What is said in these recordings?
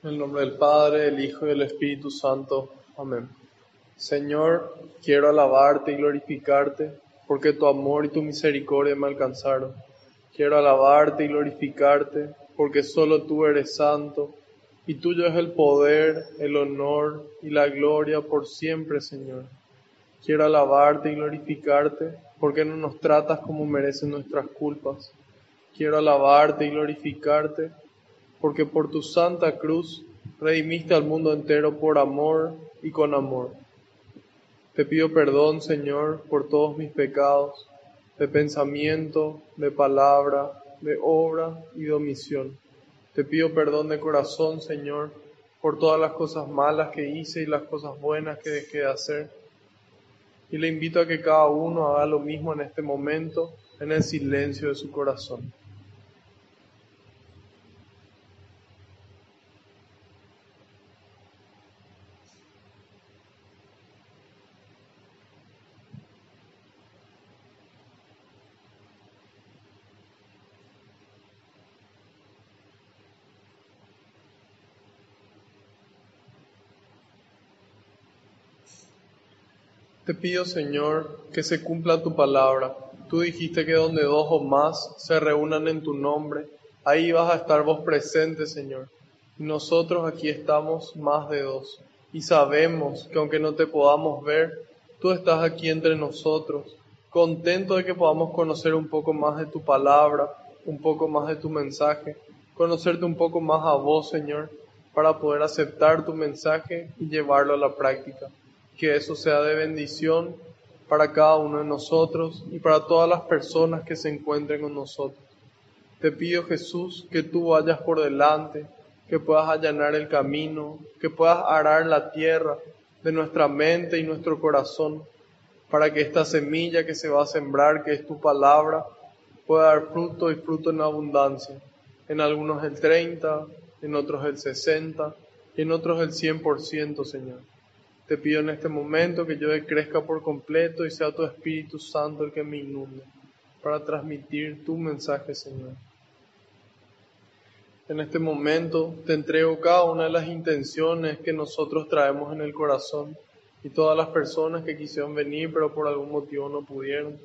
En el nombre del Padre, del Hijo y del Espíritu Santo. Amén. Señor, quiero alabarte y glorificarte, porque tu amor y tu misericordia me alcanzaron. Quiero alabarte y glorificarte, porque solo tú eres santo, y tuyo es el poder, el honor y la gloria por siempre, Señor. Quiero alabarte y glorificarte, porque no nos tratas como merecen nuestras culpas. Quiero alabarte y glorificarte, porque por tu santa cruz redimiste al mundo entero por amor y con amor. Te pido perdón, Señor, por todos mis pecados, de pensamiento, de palabra, de obra y de omisión. Te pido perdón de corazón, Señor, por todas las cosas malas que hice y las cosas buenas que dejé de hacer. Y le invito a que cada uno haga lo mismo en este momento, en el silencio de su corazón. Te pido, Señor, que se cumpla tu palabra. Tú dijiste que donde dos o más se reúnan en tu nombre, ahí vas a estar vos presente, Señor. Nosotros aquí estamos más de dos. Y sabemos que aunque no te podamos ver, tú estás aquí entre nosotros, contento de que podamos conocer un poco más de tu palabra, un poco más de tu mensaje, conocerte un poco más a vos, Señor, para poder aceptar tu mensaje y llevarlo a la práctica que eso sea de bendición para cada uno de nosotros y para todas las personas que se encuentren con nosotros. Te pido Jesús que tú vayas por delante, que puedas allanar el camino, que puedas arar la tierra de nuestra mente y nuestro corazón, para que esta semilla que se va a sembrar, que es tu palabra, pueda dar fruto y fruto en abundancia. En algunos el 30, en otros el 60 y en otros el 100%, Señor. Te pido en este momento que yo crezca por completo y sea tu Espíritu Santo el que me inunde para transmitir tu mensaje, Señor. En este momento te entrego cada una de las intenciones que nosotros traemos en el corazón y todas las personas que quisieron venir pero por algún motivo no pudieron.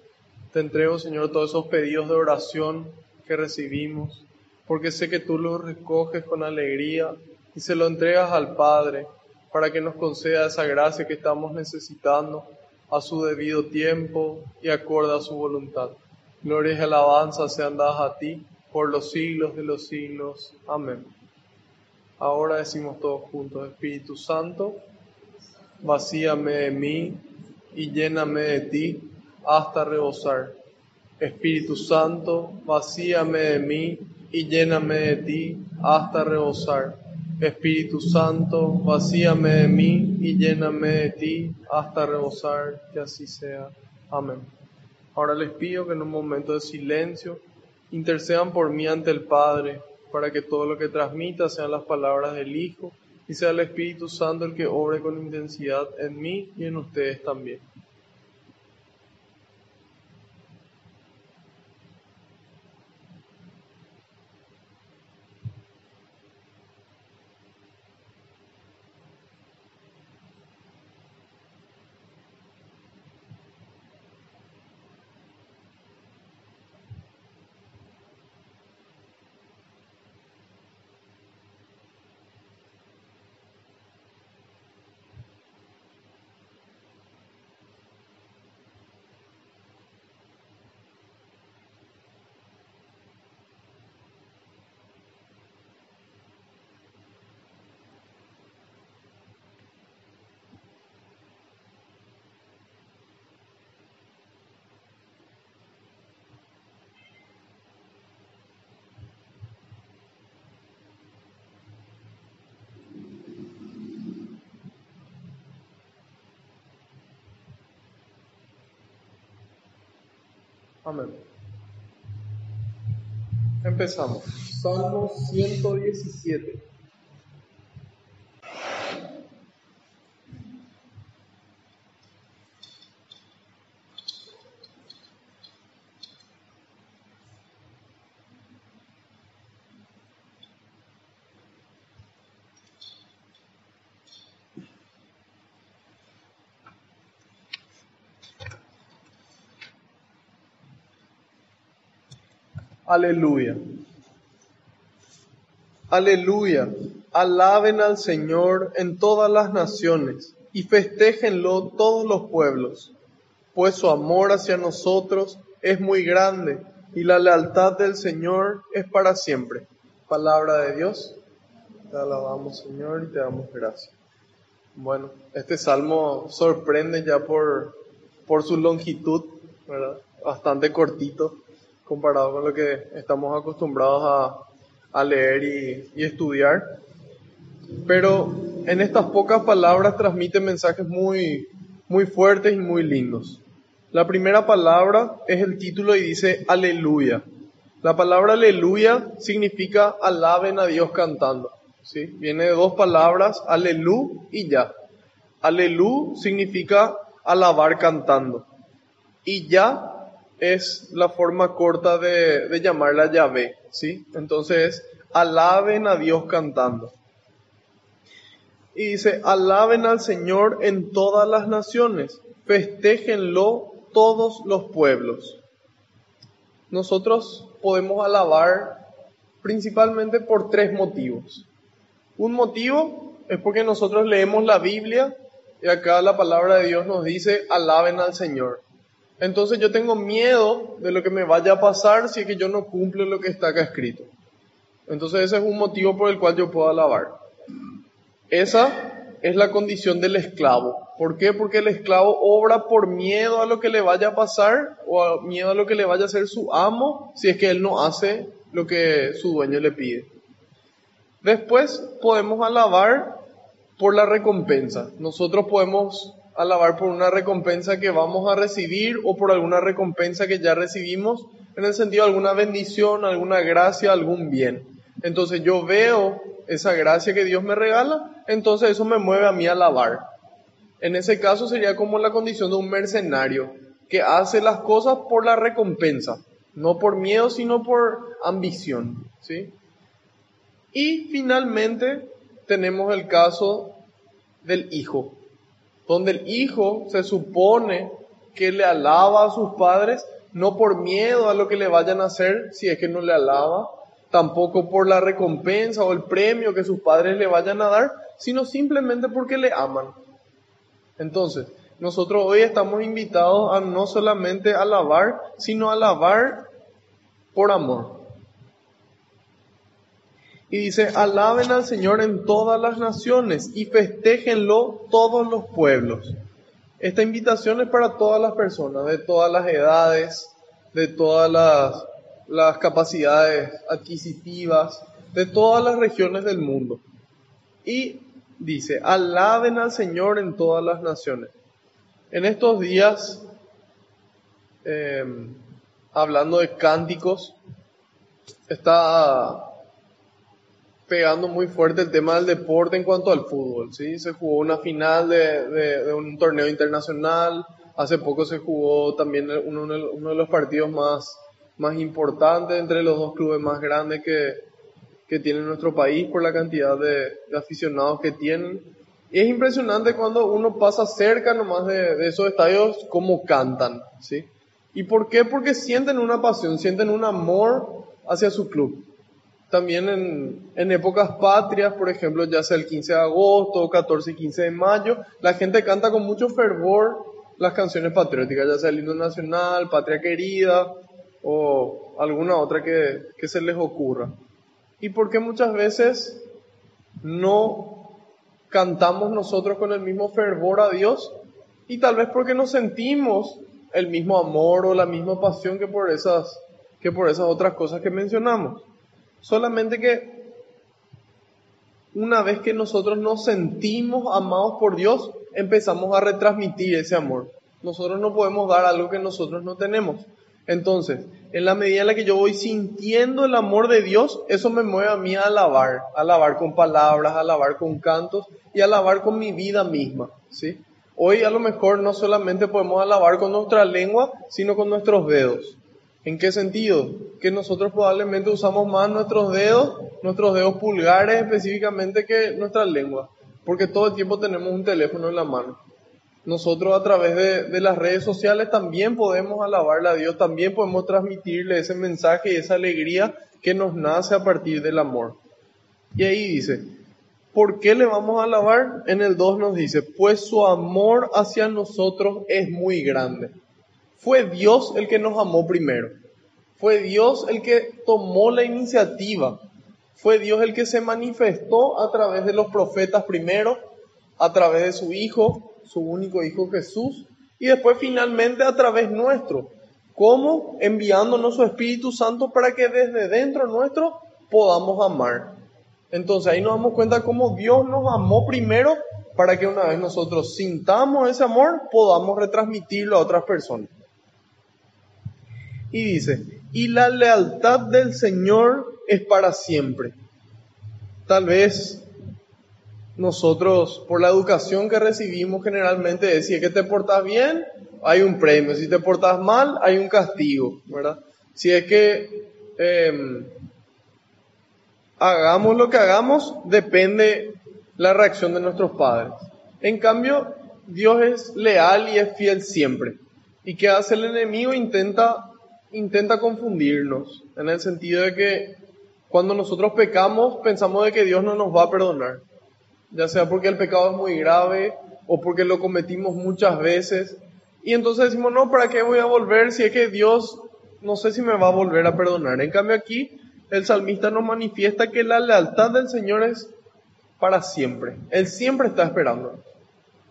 Te entrego, Señor, todos esos pedidos de oración que recibimos, porque sé que tú los recoges con alegría y se lo entregas al Padre para que nos conceda esa gracia que estamos necesitando a su debido tiempo y acorde a su voluntad. Gloria y alabanza sean dadas a ti por los siglos de los siglos. Amén. Ahora decimos todos juntos, Espíritu Santo, vacíame de mí y lléname de ti hasta rebosar. Espíritu Santo, vacíame de mí y lléname de ti hasta rebosar. Espíritu Santo, vacíame de mí y lléname de ti hasta rebosar, que así sea. Amén. Ahora les pido que en un momento de silencio intercedan por mí ante el Padre, para que todo lo que transmita sean las palabras del Hijo y sea el Espíritu Santo el que obre con intensidad en mí y en ustedes también. Amén. Empezamos. Salmo 117. Aleluya. Aleluya. Alaben al Señor en todas las naciones y festéjenlo todos los pueblos, pues su amor hacia nosotros es muy grande y la lealtad del Señor es para siempre. Palabra de Dios. Te alabamos Señor y te damos gracias. Bueno, este salmo sorprende ya por, por su longitud, ¿verdad? Bastante cortito comparado con lo que estamos acostumbrados a, leer y, estudiar. Pero en estas pocas palabras transmite mensajes muy, muy fuertes y muy lindos. La primera palabra es el título y dice aleluya. La palabra aleluya significa alaben a Dios cantando. ¿sí? Viene de dos palabras, alelu y ya. Alelu significa alabar cantando. Y ya es la forma corta de, de llamarla Yahvé, ¿sí? Entonces, alaben a Dios cantando. Y dice, alaben al Señor en todas las naciones, festéjenlo todos los pueblos. Nosotros podemos alabar principalmente por tres motivos. Un motivo es porque nosotros leemos la Biblia y acá la palabra de Dios nos dice, alaben al Señor. Entonces yo tengo miedo de lo que me vaya a pasar si es que yo no cumplo lo que está acá escrito. Entonces ese es un motivo por el cual yo puedo alabar. Esa es la condición del esclavo. ¿Por qué? Porque el esclavo obra por miedo a lo que le vaya a pasar o miedo a lo que le vaya a hacer su amo si es que él no hace lo que su dueño le pide. Después podemos alabar por la recompensa. Nosotros podemos alabar por una recompensa que vamos a recibir o por alguna recompensa que ya recibimos, en el sentido de alguna bendición, alguna gracia, algún bien. Entonces yo veo esa gracia que Dios me regala, entonces eso me mueve a mí a alabar. En ese caso sería como la condición de un mercenario que hace las cosas por la recompensa, no por miedo, sino por ambición, ¿sí? Y finalmente tenemos el caso del hijo donde el hijo se supone que le alaba a sus padres, no por miedo a lo que le vayan a hacer si es que no le alaba, tampoco por la recompensa o el premio que sus padres le vayan a dar, sino simplemente porque le aman. Entonces, nosotros hoy estamos invitados a no solamente alabar, sino alabar por amor. Y dice, alaben al Señor en todas las naciones y festéjenlo todos los pueblos. Esta invitación es para todas las personas, de todas las edades, de todas las, capacidades adquisitivas, de todas las regiones del mundo. Y dice, alaben al Señor en todas las naciones. En estos días, eh, hablando de cánticos, está pegando muy fuerte el tema del deporte en cuanto al fútbol. ¿sí? Se jugó una final de, de, un torneo internacional, hace poco se jugó también uno, uno, de los partidos más, más importantes entre los dos clubes más grandes que, que tiene nuestro país por la cantidad de, de aficionados que tienen. Y es impresionante cuando uno pasa cerca nomás de, de esos estadios, cómo cantan. ¿sí? ¿Y por qué? Porque sienten una pasión, sienten un amor hacia su club también en, en, épocas patrias, por ejemplo, ya sea el 15 de agosto, 14 y 15 de mayo, la gente canta con mucho fervor las canciones patrióticas, ya sea el himno nacional, Patria Querida o alguna otra que, que se les ocurra. ¿Y por qué muchas veces no cantamos nosotros con el mismo fervor a Dios? Y tal vez porque no sentimos el mismo amor o la misma pasión que por esas, que por esas otras cosas que mencionamos. Solamente que una vez que nosotros nos sentimos amados por Dios, empezamos a retransmitir ese amor. Nosotros no podemos dar algo que nosotros no tenemos. Entonces, en la medida en la que yo voy sintiendo el amor de Dios, eso me mueve a mí a alabar, a alabar con palabras, a alabar con cantos y a alabar con mi vida misma, ¿sí? Hoy a lo mejor no solamente podemos alabar con nuestra lengua, sino con nuestros dedos. ¿En qué sentido? Que nosotros probablemente usamos más nuestros dedos, nuestros dedos pulgares específicamente que nuestra lengua, porque todo el tiempo tenemos un teléfono en la mano. Nosotros a través de, de las redes sociales también podemos alabarle a Dios, también podemos transmitirle ese mensaje y esa alegría que nos nace a partir del amor. Y ahí dice, ¿por qué le vamos a alabar? En el 2 nos dice, pues su amor hacia nosotros es muy grande. Fue Dios el que nos amó primero. Fue Dios el que tomó la iniciativa. Fue Dios el que se manifestó a través de los profetas primero, a través de su Hijo, su único Hijo Jesús, y después finalmente a través nuestro. ¿Cómo? Enviándonos su Espíritu Santo para que desde dentro nuestro podamos amar. Entonces ahí nos damos cuenta cómo Dios nos amó primero para que una vez nosotros sintamos ese amor, podamos retransmitirlo a otras personas. Y dice, y la lealtad del Señor es para siempre. Tal vez nosotros, por la educación que recibimos generalmente, decía que te portas bien, hay un premio. Si te portas mal, hay un castigo, ¿verdad? Si es que em, hagamos lo que hagamos, depende la reacción de nuestros padres. En cambio, Dios es leal y es fiel siempre. ¿Y qué hace el enemigo? Intenta intenta confundirnos, en el sentido de que cuando nosotros pecamos pensamos de que Dios no nos va a perdonar, ya sea porque el pecado es muy grave o porque lo cometimos muchas veces, y entonces decimos, no, ¿para qué voy a volver si es que Dios no sé si me va a volver a perdonar? En cambio aquí el salmista nos manifiesta que la lealtad del Señor es para siempre, Él siempre está esperando.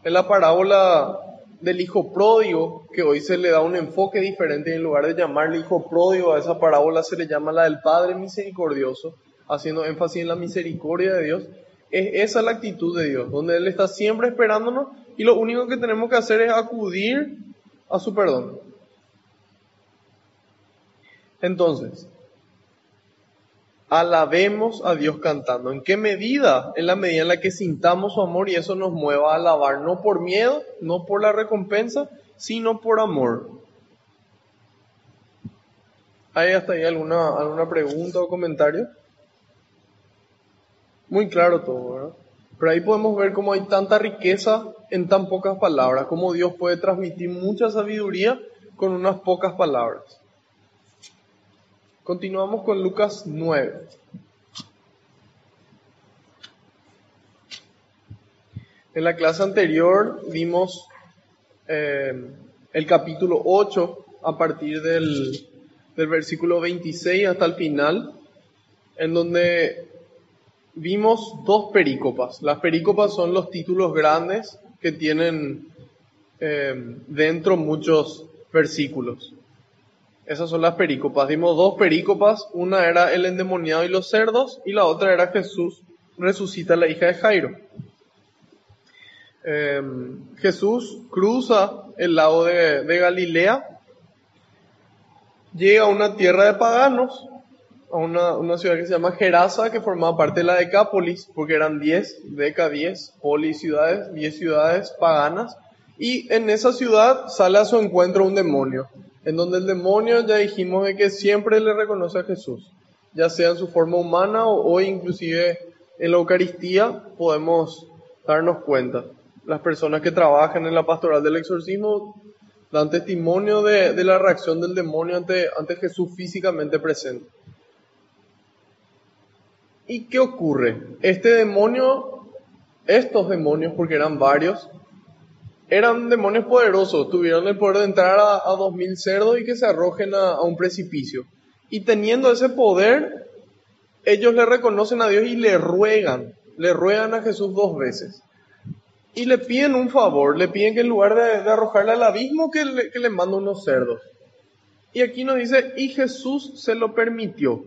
En la parábola del hijo pródigo, que hoy se le da un enfoque diferente y en lugar de llamarle hijo pródigo a esa parábola se le llama la del Padre misericordioso, haciendo énfasis en la misericordia de Dios. Es esa la actitud de Dios, donde Él está siempre esperándonos y lo único que tenemos que hacer es acudir a su perdón. Entonces, alabemos a Dios cantando. ¿En qué medida? En la medida en la que sintamos su amor y eso nos mueva a alabar, no por miedo, no por la recompensa, sino por amor. ¿Hay hasta ahí alguna, alguna pregunta o comentario? Muy claro todo, ¿verdad? Pero ahí podemos ver cómo hay tanta riqueza en tan pocas palabras, cómo Dios puede transmitir mucha sabiduría con unas pocas palabras. Continuamos con Lucas 9. En la clase anterior vimos eh, el capítulo 8 a partir del, del versículo 26 hasta el final, en donde vimos dos perícopas. Las perícopas son los títulos grandes que tienen eh, dentro muchos versículos. Esas son las perícopas. Dimos dos perícopas. Una era el endemoniado y los cerdos y la otra era Jesús resucita a la hija de Jairo. Em, Jesús cruza el lago de, Galilea, llega a una tierra de paganos, a una, ciudad que se llama Gerasa, que formaba parte de la Decápolis, porque eran 10, Deca 10, Poli ciudades, 10 ciudades paganas, y en esa ciudad sale a su encuentro un demonio en donde el demonio ya dijimos que siempre le reconoce a Jesús, ya sea en su forma humana o, inclusive en la Eucaristía podemos darnos cuenta. Las personas que trabajan en la pastoral del exorcismo dan testimonio de, la reacción del demonio ante, ante Jesús físicamente presente. ¿Y qué ocurre? Este demonio, estos demonios, porque eran varios, eran demonios poderosos, tuvieron el poder de entrar a, dos mil cerdos y que se arrojen a, un precipicio. Y teniendo ese poder, ellos le reconocen a Dios y le ruegan, le ruegan a Jesús dos veces. Y le piden un favor, le piden que en lugar de, arrojarle al abismo, que le, que le unos cerdos. Y aquí nos dice, y Jesús se lo permitió.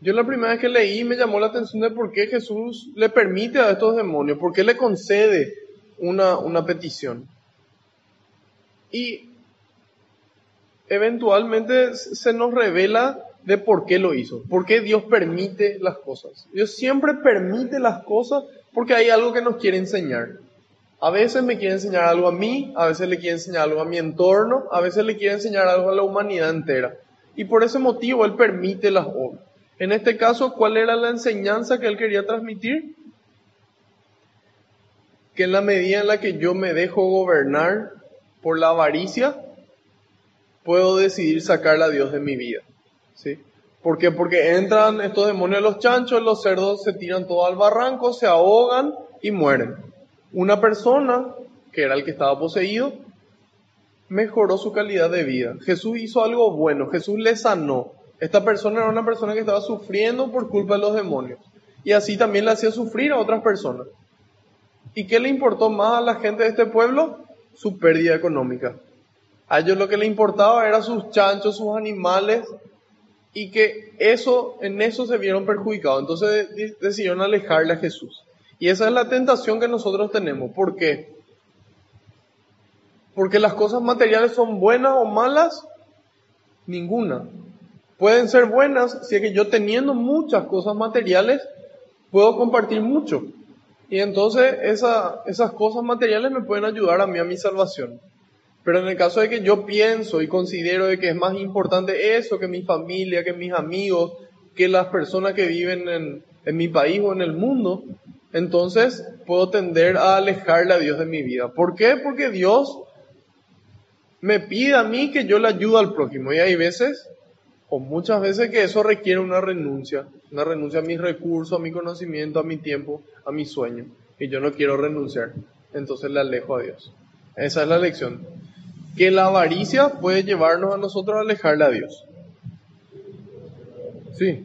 Yo la primera vez que leí me llamó la atención de por qué Jesús le permite a estos demonios, por qué le concede una, petición. Y eventualmente se nos revela de por qué lo hizo, por qué Dios permite las cosas. Dios siempre permite las cosas porque hay algo que nos quiere enseñar. A veces me quiere enseñar algo a mí, a veces le quiere enseñar algo a mi entorno, a veces le quiere enseñar algo a la humanidad entera. Y por ese motivo Él permite las obras. En este caso, ¿cuál era la enseñanza que Él quería transmitir? Que en la medida en la que yo me dejo gobernar por la avaricia, puedo decidir sacar a Dios de mi vida. ¿Sí? ¿Por qué? Porque entran estos demonios los chanchos, los cerdos se tiran todo al barranco, se ahogan y mueren una persona, que era el que estaba poseído, mejoró su calidad de vida. Jesús hizo algo bueno, Jesús le sanó. Esta persona era una persona que estaba sufriendo por culpa de los demonios. Y así también le hacía sufrir a otras personas. ¿Y qué le importó más a la gente de este pueblo? Su pérdida económica. A ellos lo que le importaba era sus chanchos, sus animales, y que eso, en eso se vieron perjudicados. Entonces decidieron alejarle a Jesús. Y esa es la tentación que nosotros tenemos. ¿Por qué? Porque las cosas materiales son buenas o malas, ninguna. Pueden ser buenas si es que yo teniendo muchas cosas materiales puedo compartir mucho. Y entonces esas cosas materiales me pueden ayudar a mí a mi salvación. Pero en el caso de que yo pienso y considero de que es más importante eso que mi familia, que mis amigos, que las personas que viven en, en mi país o en el mundo, entonces puedo tender a alejarle a Dios de mi vida. ¿Por qué? Porque Dios me pide a mí que yo le ayude al prójimo. Y hay veces, o muchas veces, que eso requiere una renuncia. Una renuncia a mis recursos, a mi conocimiento, a mi tiempo, a mi sueño. Y yo no quiero renunciar. Entonces le alejo a Dios. Esa es la lección. Que la avaricia puede llevarnos a nosotros a alejarle a Dios. Sí.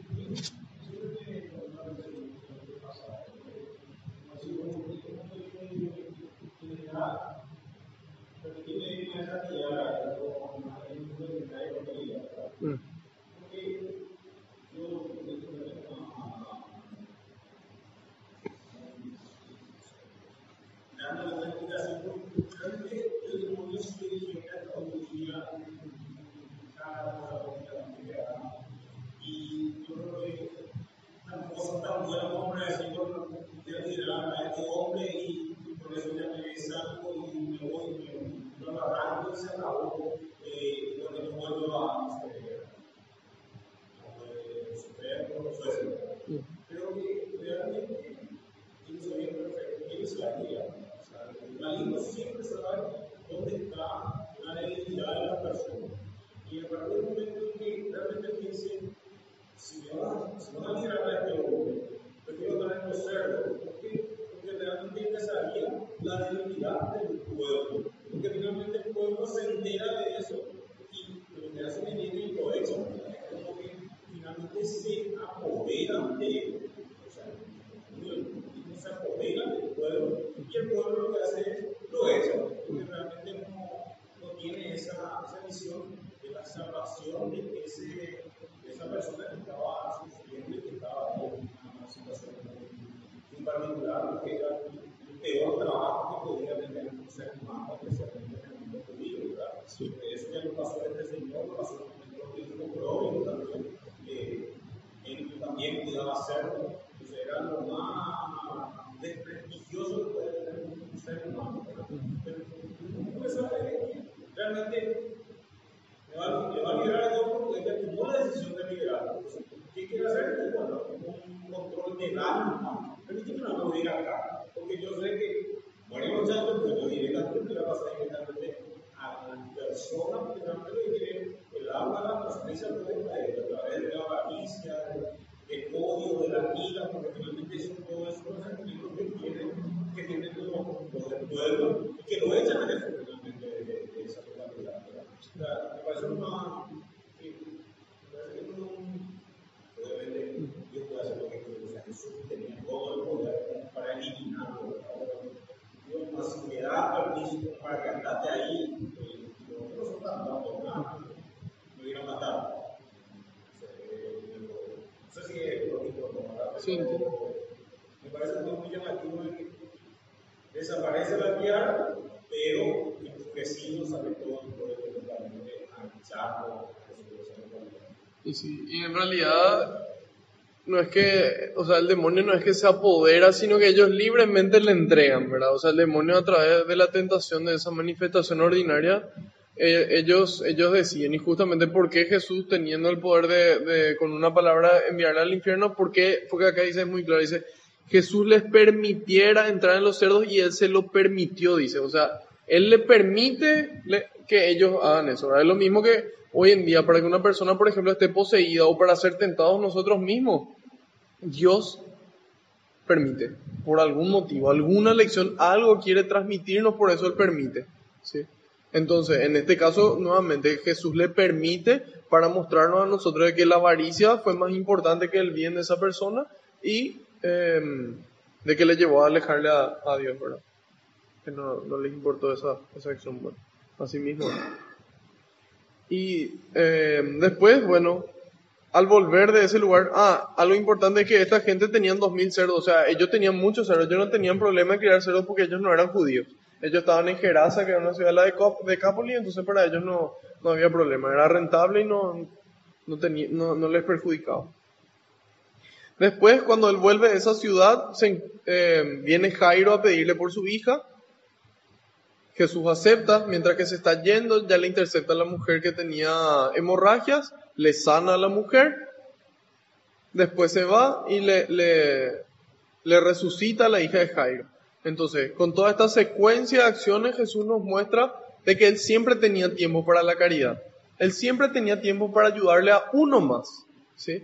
Me parece muy llamativo que Y sí, y en realidad no es que, o sea, el demonio no es que se apodera, sino que ellos libremente le entregan, ¿verdad? O sea, el demonio a través de la tentación de esa manifestación ordinaria, eh, ellos, ellos deciden, y justamente por qué Jesús teniendo el poder de, con una palabra enviarle al infierno, ¿por qué? Porque acá dice muy claro, dice, Jesús les permitiera entrar en los cerdos y él se lo permitió, dice, o sea, él le permite que ellos hagan eso, ¿verdad? Es lo mismo que hoy en día, para que una persona, por ejemplo, esté poseída o para ser tentados nosotros mismos, Dios permite, por algún motivo, alguna lección, algo quiere transmitirnos, por eso Él permite. ¿sí? Entonces, en este caso, nuevamente, Jesús le permite para mostrarnos a nosotros que la avaricia fue más importante que el bien de esa persona y eh, de que le llevó a alejarle a, a Dios, ¿verdad? Que no, no les importó esa, esa acción, bueno, así mismo. Y eh, después, bueno, al volver de ese lugar, ah, algo importante es que esta gente tenían 2.000 cerdos, o sea, ellos tenían muchos cerdos, ellos no tenían problema en criar cerdos porque ellos no eran judíos. Ellos estaban en Gerasa, que era una ciudad de, de Capoli, entonces para ellos no, no había problema, era rentable y no, no, tenía, no, no les perjudicaba. Después, cuando él vuelve de esa ciudad, eh, viene Jairo a pedirle por su hija. Jesús acepta, mientras que se está yendo, ya le intercepta a la mujer que tenía hemorragias, le sana a la mujer, después se va y le resucita a la hija de Jairo. Entonces, con toda esta secuencia de acciones, Jesús nos muestra de que él siempre tenía tiempo para la caridad. Él siempre tenía tiempo para ayudarle a uno más, ¿sí?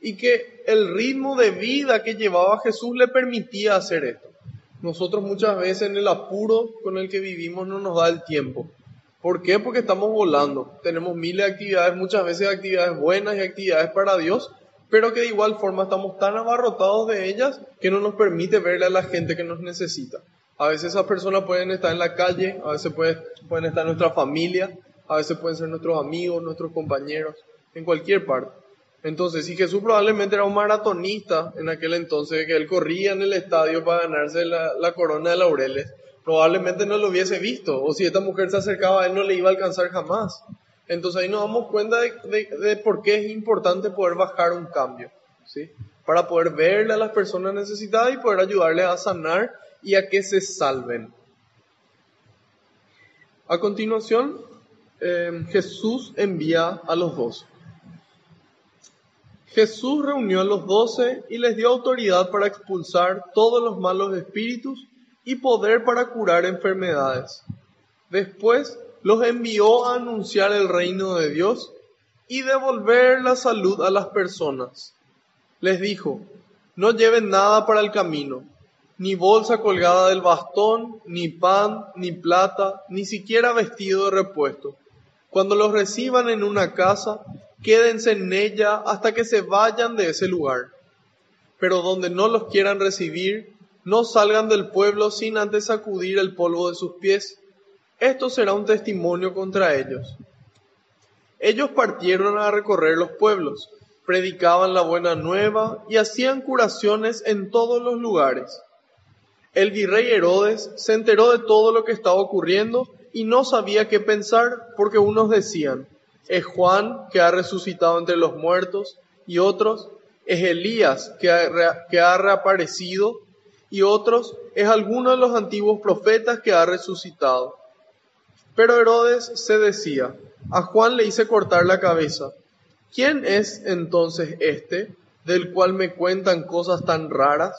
Y que el ritmo de vida que llevaba Jesús le permitía hacer esto. Nosotros muchas veces en el apuro con el que vivimos no nos da el tiempo. ¿Por qué? Porque estamos volando. Tenemos miles de actividades, muchas veces actividades buenas y actividades para Dios, pero que de igual forma estamos tan abarrotados de ellas que no nos permite verle a la gente que nos necesita. A veces esas personas pueden estar en la calle, a veces puede- pueden estar en nuestra familia, a veces pueden ser nuestros amigos, nuestros compañeros, en cualquier parte. Entonces, si Jesús probablemente era un maratonista en aquel entonces, que él corría en el estadio para ganarse la, corona de laureles, probablemente no lo hubiese visto, o si esta mujer se acercaba a él no le iba a alcanzar jamás. Entonces ahí nos damos cuenta de, por qué es importante poder bajar un cambio, ¿sí? Para poder verle a las personas necesitadas y poder ayudarles a sanar y a que se salven. A continuación, eh, Jesús envía a los doce. Jesús reunió a los doce y les dio autoridad para expulsar todos los malos espíritus y poder para curar enfermedades. Después los envió a anunciar el reino de Dios y devolver la salud a las personas. Les dijo, no lleven nada para el camino, ni bolsa colgada del bastón, ni pan, ni plata, ni siquiera vestido de repuesto. Cuando los reciban en una casa, quédense en ella hasta que se vayan de ese lugar. Pero donde no los quieran recibir, no salgan del pueblo sin antes sacudir el polvo de sus pies. Esto será un testimonio contra ellos. Ellos partieron a recorrer los pueblos, predicaban la buena nueva y hacían curaciones en todos los lugares. El virrey Herodes se enteró de todo lo que estaba ocurriendo y no sabía qué pensar porque unos decían, es Juan que ha resucitado entre los muertos y otros, es Elías que ha, reaparecido y otros, es alguno de los antiguos profetas que ha resucitado. Pero Herodes se decía, a Juan le hice cortar la cabeza. ¿Quién es entonces este del cual me cuentan cosas tan raras?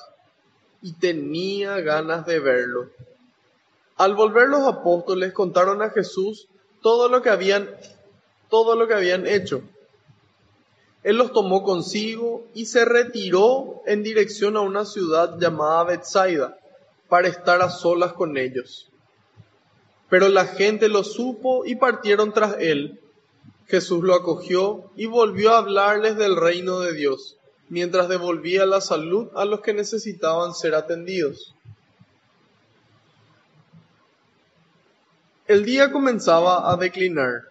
Y tenía ganas de verlo. Al volver los apóstoles contaron a Jesús todo lo que habían todo lo que habían hecho. Él los tomó consigo y se retiró en dirección a una ciudad llamada Bethsaida para estar a solas con ellos. Pero la gente lo supo y partieron tras él. Jesús lo acogió y volvió a hablarles del reino de Dios, mientras devolvía la salud a los que necesitaban ser atendidos. El día comenzaba a declinar.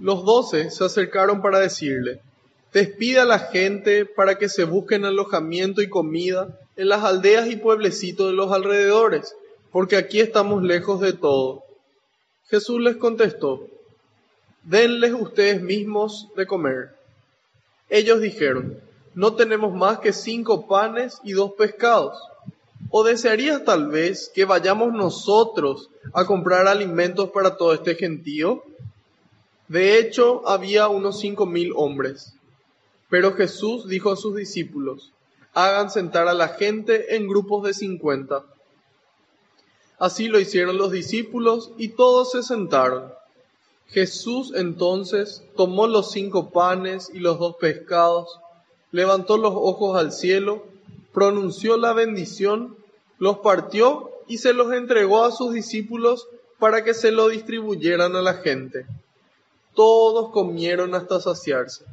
Los doce se acercaron para decirle, despide a la gente para que se busquen alojamiento y comida en las aldeas y pueblecitos de los alrededores, porque aquí estamos lejos de todo. Jesús les contestó, denles ustedes mismos de comer. Ellos dijeron, no tenemos más que cinco panes y dos pescados. ¿O desearías tal vez que vayamos nosotros a comprar alimentos para todo este gentío? De hecho, había unos cinco mil hombres. Pero Jesús dijo a sus discípulos, hagan sentar a la gente en grupos de cincuenta. Así lo hicieron los discípulos y todos se sentaron. Jesús entonces tomó los cinco panes y los dos pescados, levantó los ojos al cielo, pronunció la bendición, los partió y se los entregó a sus discípulos para que se lo distribuyeran a la gente. Todos comieron hasta saciarse.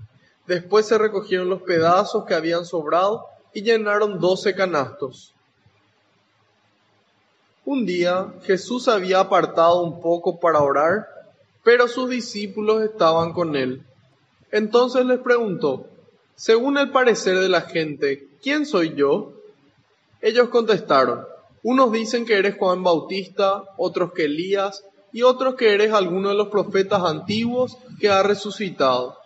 Después se recogieron los pedazos que habían sobrado y llenaron doce canastos. Un día Jesús había apartado un poco para orar, pero sus discípulos estaban con él. Entonces les preguntó, según el parecer de la gente, ¿quién soy yo? Ellos contestaron, unos dicen que eres Juan Bautista, otros que Elías, y otros que eres alguno de los profetas antiguos que ha resucitado.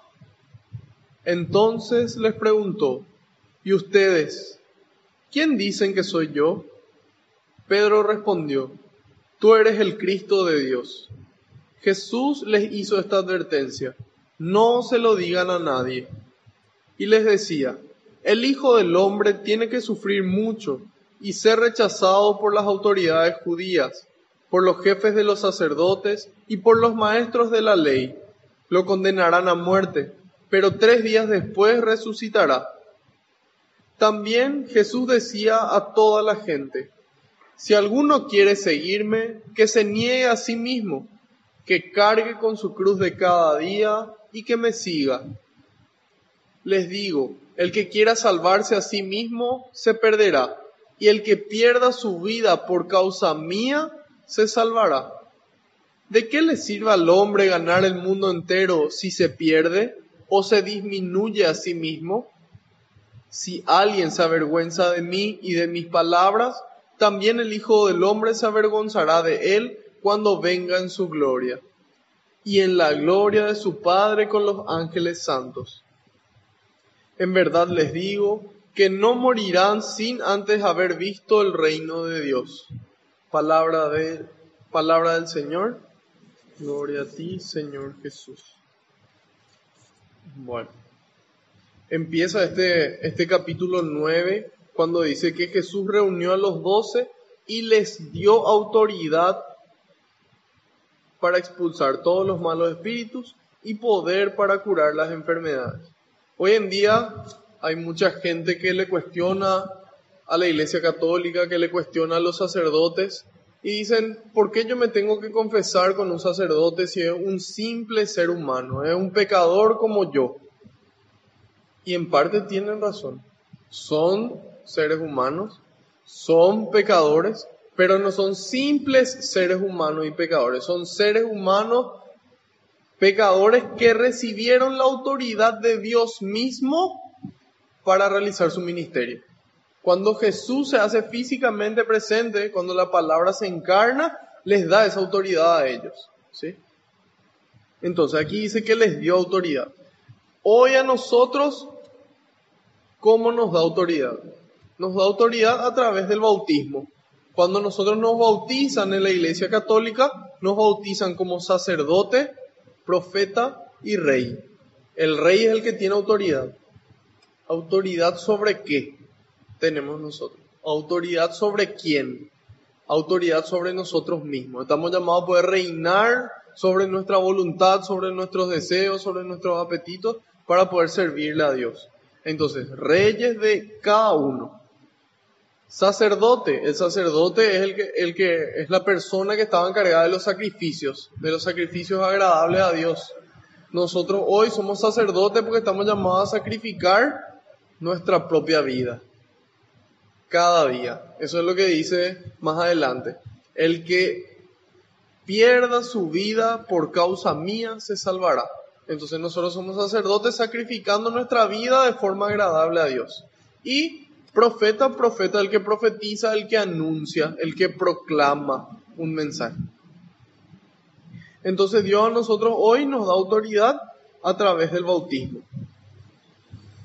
Entonces les preguntó, ¿y ustedes? ¿Quién dicen que soy yo? Pedro respondió, tú eres el Cristo de Dios. Jesús les hizo esta advertencia, no se lo digan a nadie. Y les decía, el Hijo del Hombre tiene que sufrir mucho y ser rechazado por las autoridades judías por los jefes de los sacerdotes y por los maestros de la ley. Lo condenarán a muerte, pero tres días después resucitará. También Jesús decía a toda la gente, si alguno quiere seguirme, que se niegue a sí mismo, que cargue con su cruz de cada día y que me siga. Les digo, el que quiera salvarse a sí mismo, se perderá, y el que pierda su vida por causa mía, se salvará. ¿De qué le sirve al hombre ganar el mundo entero si se pierde o se disminuye a sí mismo? Si alguien se avergüenza de mí y de mis palabras, también el Hijo del Hombre se avergonzará de él cuando venga en su gloria y en la gloria de su Padre con los ángeles santos. En verdad les digo que no morirán sin antes haber visto el reino de Dios. Palabra, de, palabra del Señor. Gloria a ti, Señor Jesús. Bueno, empieza este, este capítulo 9 cuando dice que Jesús reunió a los doce y les dio autoridad para expulsar todos los malos espíritus y poder para curar las enfermedades. Hoy en día hay mucha gente que le cuestiona a la Iglesia Católica, que le cuestiona a los sacerdotes y dicen, ¿por qué yo me tengo que confesar con un sacerdote si es un simple ser humano, es un pecador como yo? Y en parte tienen razón. Son seres humanos, son pecadores, pero no son simples seres humanos y pecadores, son seres humanos pecadores que recibieron la autoridad de Dios mismo para realizar su ministerio. Cuando Jesús se hace físicamente presente, cuando la palabra se encarna, les da esa autoridad a ellos. ¿sí? Entonces aquí dice que les dio autoridad. Hoy a nosotros, ¿cómo nos da autoridad? Nos da autoridad a través del bautismo. Cuando nosotros nos bautizan en la Iglesia Católica, nos bautizan como sacerdote, profeta y rey. El rey es el que tiene autoridad. ¿Autoridad sobre qué? Tenemos nosotros? ¿Autoridad sobre quién? Autoridad sobre nosotros mismos. Estamos llamados a poder reinar sobre nuestra voluntad, sobre nuestros deseos, sobre nuestros apetitos, para poder servirle a Dios. Entonces, reyes de cada uno. Sacerdote, el sacerdote es el que, el que es la persona que estaba encargada de los sacrificios, de los sacrificios agradables a Dios. Nosotros hoy somos sacerdotes porque estamos llamados a sacrificar nuestra propia vida cada día. Eso es lo que dice más adelante. El que pierda su vida por causa mía se salvará. Entonces nosotros somos sacerdotes sacrificando nuestra vida de forma agradable a Dios. Y profeta, profeta, el que profetiza, el que anuncia, el que proclama un mensaje. Entonces Dios a nosotros hoy nos da autoridad a través del bautismo.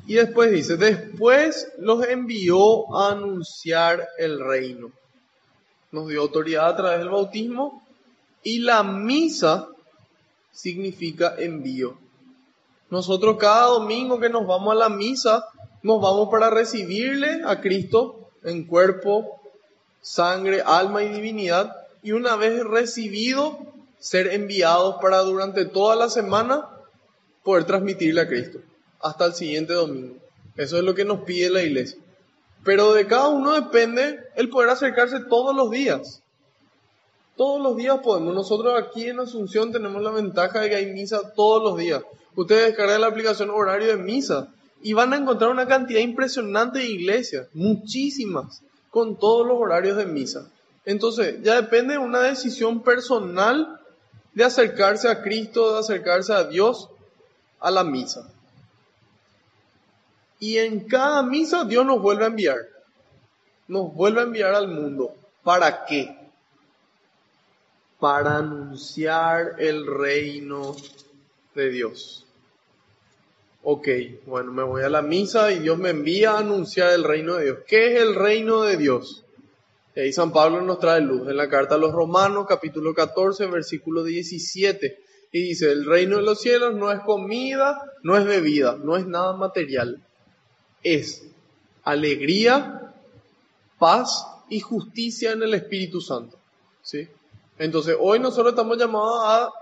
Y después dice, después los envió a anunciar el reino. Nos dio autoridad a través del bautismo y la misa significa envío. Nosotros cada domingo que nos vamos a la misa, nos vamos para recibirle a Cristo en cuerpo, sangre, alma y divinidad. Y una vez recibido, ser enviados para durante toda la semana poder transmitirle a Cristo hasta el siguiente domingo. Eso es lo que nos pide la iglesia. Pero de cada uno depende el poder acercarse todos los días. Todos los días podemos. Nosotros aquí en Asunción tenemos la ventaja de que hay misa todos los días. Ustedes descargan la aplicación horario de misa y van a encontrar una cantidad impresionante de iglesias, muchísimas, con todos los horarios de misa. Entonces, ya depende de una decisión personal de acercarse a Cristo, de acercarse a Dios a la misa. Y en cada misa Dios nos vuelve a enviar. Nos vuelve a enviar al mundo. ¿Para qué? Para anunciar el reino de Dios. Ok, bueno, me voy a la misa y Dios me envía a anunciar el reino de Dios. ¿Qué es el reino de Dios? Y ahí San Pablo nos trae luz en la carta a los Romanos, capítulo 14, versículo 17. Y dice, el reino de los cielos no es comida, no es bebida, no es nada material. Es alegría, paz y justicia en el Espíritu Santo. ¿Sí? Entonces, hoy nosotros estamos llamados a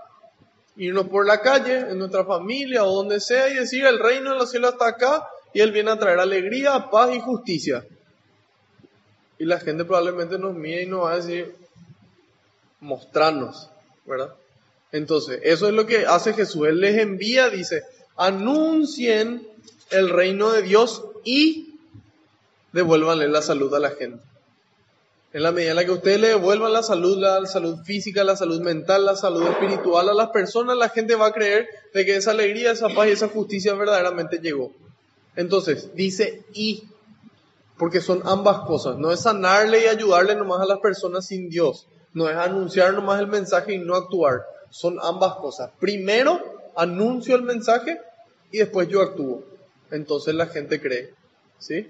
irnos por la calle, en nuestra familia o donde sea y decir, el reino de los cielos está acá y Él viene a traer alegría, paz y justicia. Y la gente probablemente nos mire y nos va a decir, mostrarnos, ¿verdad? Entonces, eso es lo que hace Jesús. Él les envía, dice, anuncien el reino de Dios y devuélvanle la salud a la gente. En la medida en la que ustedes le devuelvan la salud, la salud física, la salud mental, la salud espiritual a las personas, la gente va a creer de que esa alegría, esa paz y esa justicia verdaderamente llegó. Entonces, dice y, porque son ambas cosas. No es sanarle y ayudarle nomás a las personas sin Dios. No es anunciar nomás el mensaje y no actuar son ambas cosas. Primero anuncio el mensaje y después yo actúo. Entonces la gente cree. ¿Sí?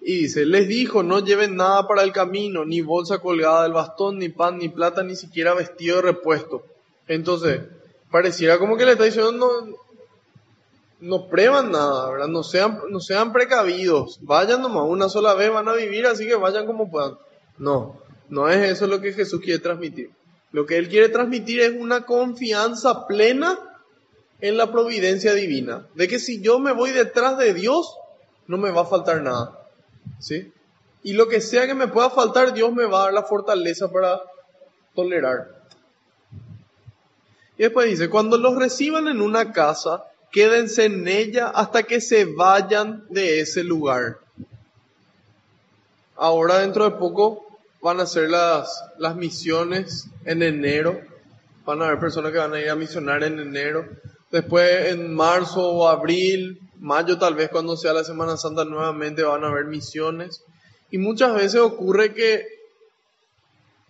Y dice, les dijo, no lleven nada para el camino, ni bolsa colgada del bastón, ni pan, ni plata, ni siquiera vestido de repuesto. Entonces, pareciera como que le está diciendo, no, no prueban nada, ¿verdad? No sean, no sean precavidos, vayan nomás, una sola vez van a vivir, así que vayan como puedan. No, no es eso lo que Jesús quiere transmitir. Lo que Él quiere transmitir es una confianza plena en la providencia divina. De que si yo me voy detrás de Dios, no me va a faltar nada. ¿Sí? Y lo que sea que me pueda faltar, Dios me va a dar la fortaleza para tolerar. Y después dice, cuando los reciban en una casa, quédense en ella hasta que se vayan de ese lugar. Ahora dentro de poco van a ser las, las misiones en enero. Van a haber personas que van a ir a misionar en enero. Después en marzo o abril, mayo tal vez cuando sea la Semana Santa nuevamente van a haber misiones. Y muchas veces ocurre que,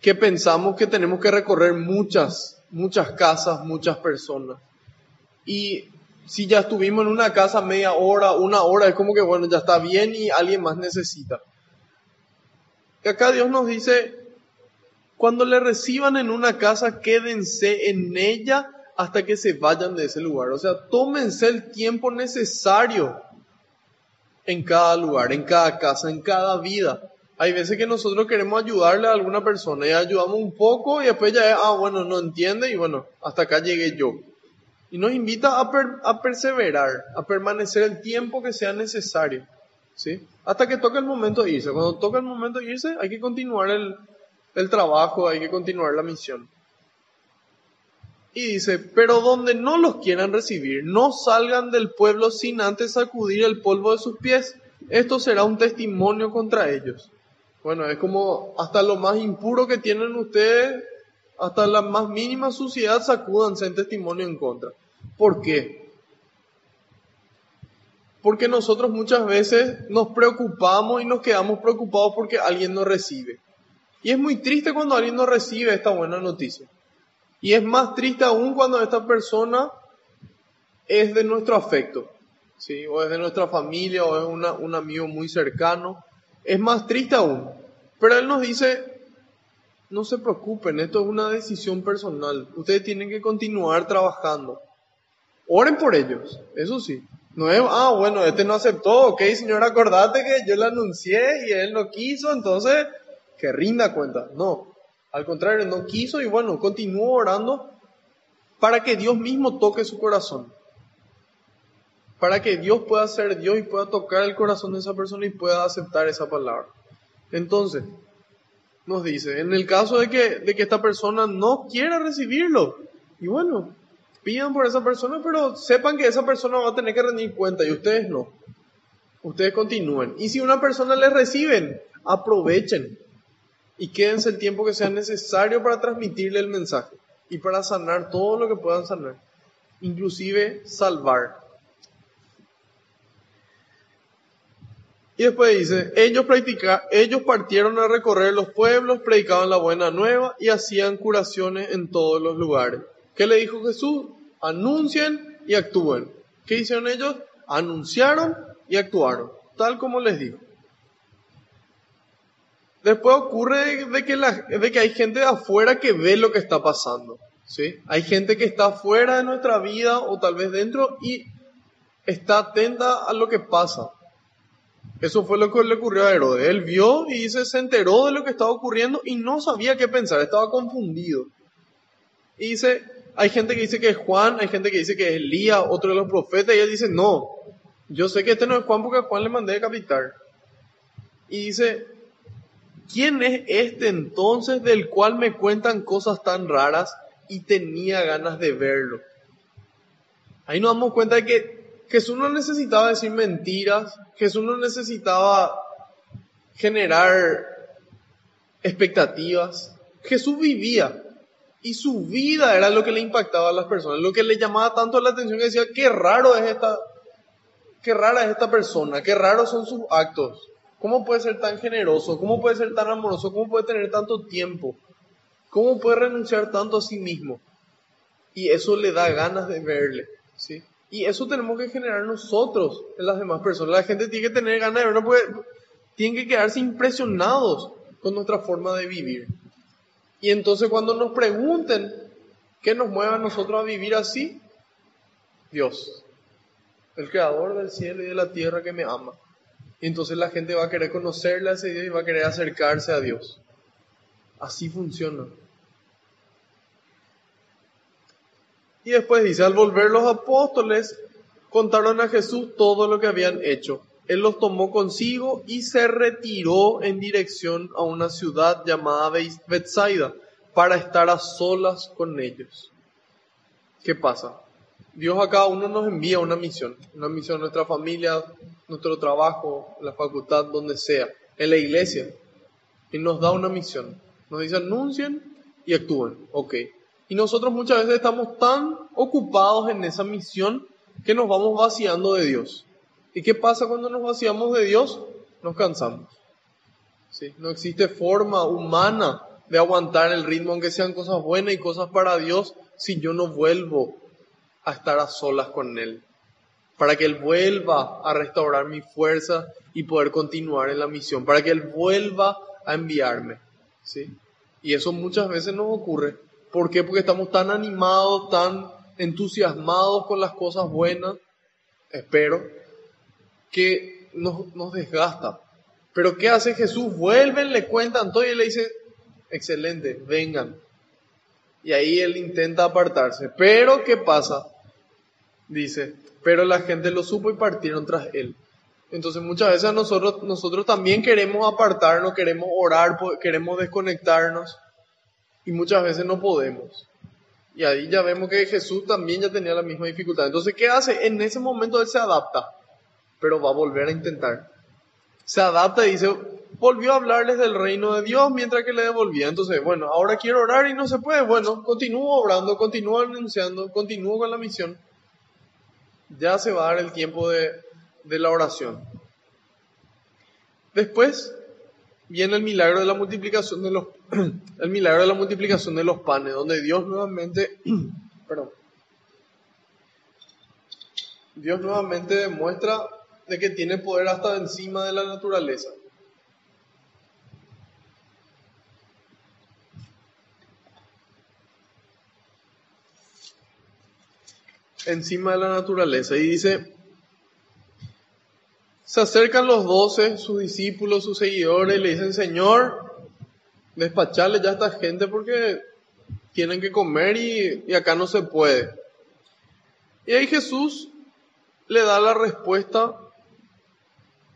que pensamos que tenemos que recorrer muchas, muchas casas, muchas personas. Y si ya estuvimos en una casa media hora, una hora, es como que bueno, ya está bien y alguien más necesita. Y acá Dios nos dice, cuando le reciban en una casa, quédense en ella hasta que se vayan de ese lugar. O sea, tómense el tiempo necesario en cada lugar, en cada casa, en cada vida. Hay veces que nosotros queremos ayudarle a alguna persona y ayudamos un poco y después ya es, ah, bueno, no entiende y bueno, hasta acá llegué yo. Y nos invita a, perseverar, a permanecer el tiempo que sea necesario. ¿sí? Hasta que toque el momento de irse. Cuando toca el momento de irse, hay que continuar el, el trabajo, hay que continuar la misión. Y dice, pero donde no los quieran recibir, no salgan del pueblo sin antes sacudir el polvo de sus pies. Esto será un testimonio contra ellos. Bueno, es como hasta lo más impuro que tienen ustedes, hasta la más mínima suciedad, sacúdanse en testimonio en contra. ¿Por qué? Porque nosotros muchas veces nos preocupamos y nos quedamos preocupados porque alguien no recibe. Y es muy triste cuando alguien no recibe esta buena noticia. Y es más triste aún cuando esta persona es de nuestro afecto, ¿sí? o es de nuestra familia, o es un amigo muy cercano. Es más triste aún. Pero Él nos dice, no se preocupen, esto es una decisión personal. Ustedes tienen que continuar trabajando. Oren por ellos, eso sí. No es, ah, bueno, este no aceptó, ok, señor, acordate que yo le anuncié y él no quiso, entonces que rinda cuenta. No, al contrario, no quiso y bueno, continúo orando para que Dios mismo toque su corazón. Para que Dios pueda ser Dios y pueda tocar el corazón de esa persona y pueda aceptar esa palabra. Entonces, nos dice, en el caso de que, de que esta persona no quiera recibirlo, y bueno, pidan por esa persona, pero sepan que esa persona va a tener que rendir cuenta y ustedes no. Ustedes continúen. Y si una persona les reciben, aprovechen y quédense el tiempo que sea necesario para transmitirle el mensaje y para sanar todo lo que puedan sanar, inclusive salvar. Y después dice, ellos, ellos partieron a recorrer los pueblos, predicaban la buena nueva y hacían curaciones en todos los lugares. ¿Qué le dijo Jesús? Anuncien y actúen. ¿Qué hicieron ellos? Anunciaron y actuaron, tal como les dijo. Después ocurre de que, de que hay gente de afuera que ve lo que está pasando. ¿sí? Hay gente que está fuera de nuestra vida o tal vez dentro y está atenta a lo que pasa. Eso fue lo que le ocurrió a Herodes. Él vio y dice, se enteró de lo que estaba ocurriendo y no sabía qué pensar, estaba confundido. Y dice, hay gente que dice que es Juan, hay gente que dice que es Elías, otro de los profetas, y él dice, no, yo sé que este no es Juan porque Juan le mandé decapitar. Y dice, ¿quién es este entonces del cual me cuentan cosas tan raras y tenía ganas de verlo? Ahí nos damos cuenta de que Jesús no necesitaba decir mentiras, Jesús no necesitaba generar expectativas. Jesús vivía y su vida era lo que le impactaba a las personas, lo que le llamaba tanto la atención que decía, qué raro es esta, qué rara es esta persona, qué raros son sus actos. ¿Cómo puede ser tan generoso? ¿Cómo puede ser tan amoroso? ¿Cómo puede tener tanto tiempo? ¿Cómo puede renunciar tanto a sí mismo? Y eso le da ganas de verle, ¿sí? Y eso tenemos que generar nosotros en las demás personas. La gente tiene que tener ganas de vernos porque tienen que quedarse impresionados con nuestra forma de vivir. Y entonces cuando nos pregunten qué nos mueve a nosotros a vivir así, Dios, el creador del cielo y de la tierra que me ama. Entonces la gente va a querer conocerle a ese Dios y va a querer acercarse a Dios. Así funciona. Y después dice, al volver los apóstoles, contaron a Jesús todo lo que habían hecho. Él los tomó consigo y se retiró en dirección a una ciudad llamada Bethsaida para estar a solas con ellos. ¿Qué pasa? Dios a cada uno nos envía una misión, una misión a nuestra familia, nuestro trabajo, la facultad, donde sea, en la iglesia. Y nos da una misión. Nos dice anuncien y actúen. Ok. Y nosotros muchas veces estamos tan ocupados en esa misión que nos vamos vaciando de Dios. ¿Y qué pasa cuando nos vaciamos de Dios? Nos cansamos. ¿Sí? No existe forma humana de aguantar el ritmo, aunque sean cosas buenas y cosas para Dios, si yo no vuelvo a estar a solas con Él. Para que Él vuelva a restaurar mi fuerza y poder continuar en la misión. Para que Él vuelva a enviarme. ¿Sí? Y eso muchas veces nos ocurre. ¿Por qué? Porque estamos tan animados, tan entusiasmados con las cosas buenas, espero, que nos, nos desgasta. Pero ¿qué hace Jesús? Vuelven, le cuentan todo y le dice, excelente, vengan. Y ahí él intenta apartarse. Pero ¿qué pasa? Dice, pero la gente lo supo y partieron tras él. Entonces muchas veces nosotros, nosotros también queremos apartarnos, queremos orar, queremos desconectarnos y muchas veces no podemos. Y ahí ya vemos que Jesús también ya tenía la misma dificultad. Entonces, ¿qué hace? En ese momento él se adapta, pero va a volver a intentar. Se adapta y dice, volvió a hablarles del reino de Dios mientras que le devolvía. Entonces, bueno, ahora quiero orar y no se puede. Bueno, continúo orando, continúo anunciando, continúo con la misión. Ya se va a dar el tiempo de, de la oración. Después viene el milagro de la multiplicación de los el milagro de la multiplicación de los panes, donde Dios nuevamente perdón, Dios nuevamente demuestra de que tiene poder hasta encima de la naturaleza. Encima de la naturaleza. Y dice, se acercan los doce, sus discípulos, sus seguidores, y le dicen, Señor, despacharle ya a esta gente porque tienen que comer y, y acá no se puede. Y ahí Jesús le da la respuesta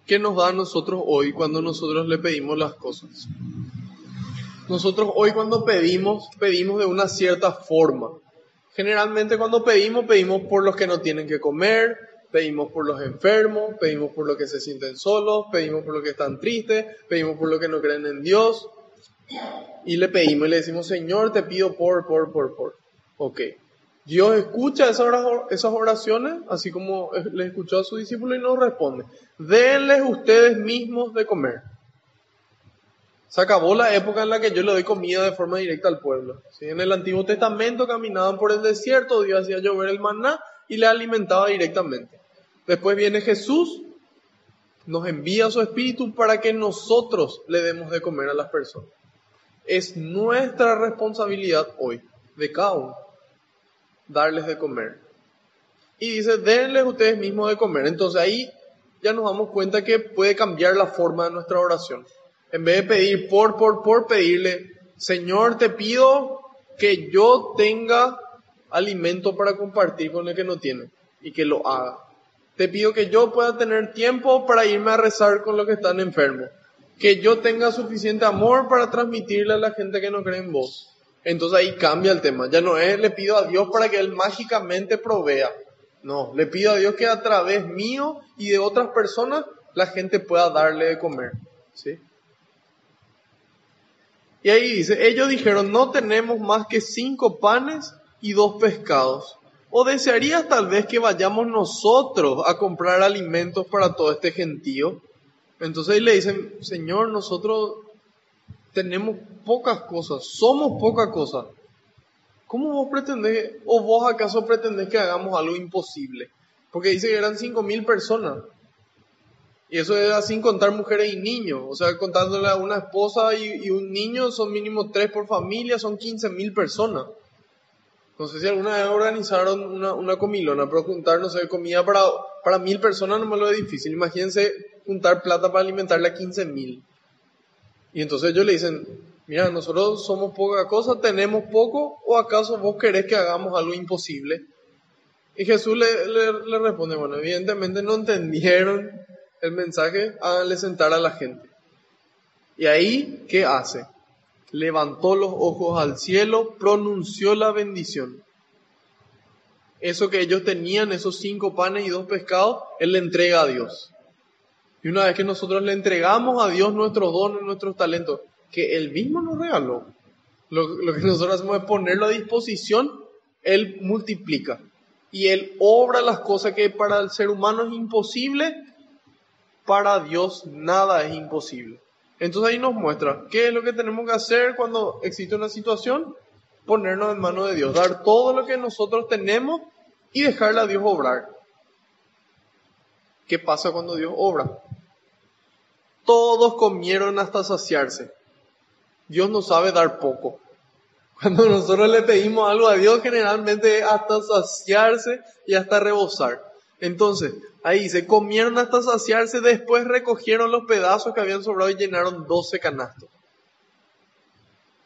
que nos da a nosotros hoy cuando nosotros le pedimos las cosas. Nosotros hoy cuando pedimos, pedimos de una cierta forma. Generalmente cuando pedimos, pedimos por los que no tienen que comer, pedimos por los enfermos, pedimos por los que se sienten solos, pedimos por los que están tristes, pedimos por los que no creen en Dios. Y le pedimos y le decimos, Señor, te pido por, por, por, por. Ok. Dios escucha esas oraciones, así como le escuchó a su discípulo y nos responde. Denles ustedes mismos de comer. Se acabó la época en la que yo le doy comida de forma directa al pueblo. En el Antiguo Testamento caminaban por el desierto, Dios hacía llover el maná y le alimentaba directamente. Después viene Jesús, nos envía su espíritu para que nosotros le demos de comer a las personas. Es nuestra responsabilidad hoy, de cada uno darles de comer. Y dice, denles ustedes mismos de comer. Entonces ahí ya nos damos cuenta que puede cambiar la forma de nuestra oración. En vez de pedir por, por, por, pedirle, Señor, te pido que yo tenga alimento para compartir con el que no tiene y que lo haga. Te pido que yo pueda tener tiempo para irme a rezar con los que están enfermos. Que yo tenga suficiente amor para transmitirle a la gente que no cree en vos. Entonces ahí cambia el tema. Ya no es le pido a Dios para que Él mágicamente provea. No, le pido a Dios que a través mío y de otras personas la gente pueda darle de comer. ¿Sí? Y ahí dice, ellos dijeron, no tenemos más que cinco panes y dos pescados. ¿O desearías tal vez que vayamos nosotros a comprar alimentos para todo este gentío? Entonces le dicen, Señor, nosotros tenemos pocas cosas, somos poca cosa. ¿Cómo vos pretendés, o vos acaso pretendés que hagamos algo imposible? Porque dice que eran cinco mil personas. Y eso era sin contar mujeres y niños. O sea, contándole a una esposa y, un niño, son mínimo tres por familia, son 15 mil personas. No sé si alguna vez organizaron una, una comilona, pero juntar, no sé, comida para, para mil personas no me lo es difícil. Imagínense juntar plata para alimentarle a 15 mil. Y entonces ellos le dicen, mira, nosotros somos poca cosa, tenemos poco, o acaso vos querés que hagamos algo imposible. Y Jesús le, le, responde, bueno, evidentemente no entendieron el mensaje, háganle sentar a la gente. Y ahí, ¿qué hace? Levantó los ojos al cielo, pronunció la bendición. Eso que ellos tenían, esos cinco panes y dos pescados, Él le entrega a Dios. Y una vez que nosotros le entregamos a Dios nuestros dones, nuestros talentos, que Él mismo nos regaló, lo, que nosotros hacemos es ponerlo a disposición, Él multiplica. Y Él obra las cosas que para el ser humano es imposible, para Dios nada es imposible. Entonces ahí nos muestra qué es lo que tenemos que hacer cuando existe una situación, ponernos en manos de Dios, dar todo lo que nosotros tenemos y dejarle a Dios obrar. ¿Qué pasa cuando Dios obra? Todos comieron hasta saciarse. Dios no sabe dar poco. Cuando nosotros le pedimos algo a Dios, generalmente hasta saciarse y hasta rebosar. Entonces, ahí se comieron hasta saciarse, después recogieron los pedazos que habían sobrado y llenaron 12 canastos.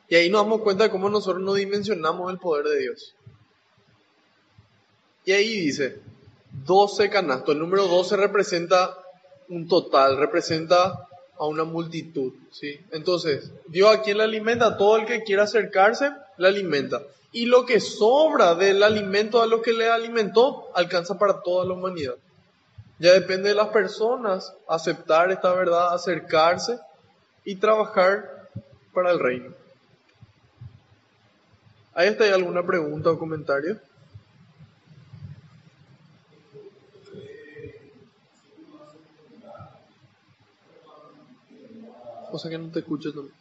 Y ahí nos damos cuenta de cómo nosotros no dimensionamos el poder de Dios. Y ahí dice, 12 canastos. El número 12 representa un total, representa a una multitud, ¿sí? Entonces, Dios a quien le alimenta, todo el que quiera acercarse, le alimenta. Y lo que sobra del alimento a lo que le alimentó, alcanza para toda la humanidad. Ya depende de las personas aceptar esta verdad, acercarse y trabajar para el reino. ¿Hay hasta ahí alguna pregunta o comentario? O sea que no te escucho también.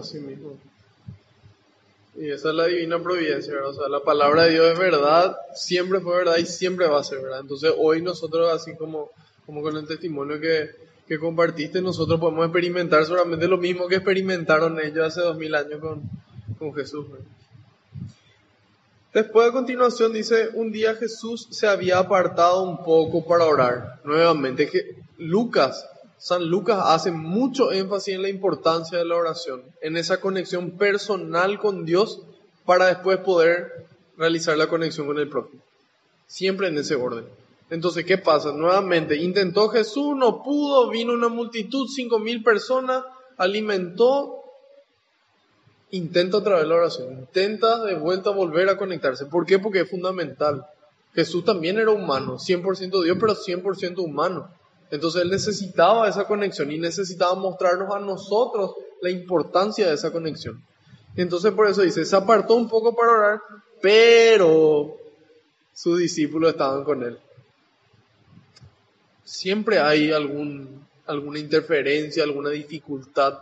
Así mismo. Y esa es la divina providencia, ¿verdad? O sea, la palabra de Dios es verdad, siempre fue verdad y siempre va a ser verdad. Entonces hoy nosotros, así como, como con el testimonio que, que compartiste, nosotros podemos experimentar solamente lo mismo que experimentaron ellos hace dos mil años con, con Jesús. Después a continuación dice, un día Jesús se había apartado un poco para orar. Nuevamente, que Lucas, San Lucas hace mucho énfasis en la importancia de la oración, en esa conexión personal con Dios para después poder realizar la conexión con el prójimo. Siempre en ese orden. Entonces, ¿qué pasa? Nuevamente, intentó Jesús, no pudo, vino una multitud, cinco mil personas, alimentó, intenta otra vez la oración, intenta de vuelta volver a conectarse. ¿Por qué? Porque es fundamental. Jesús también era humano, 100% Dios, pero 100% humano. Entonces él necesitaba esa conexión y necesitaba mostrarnos a nosotros la importancia de esa conexión. Entonces por eso dice, se apartó un poco para orar, pero sus discípulos estaban con él. Siempre hay algún, alguna interferencia, alguna dificultad.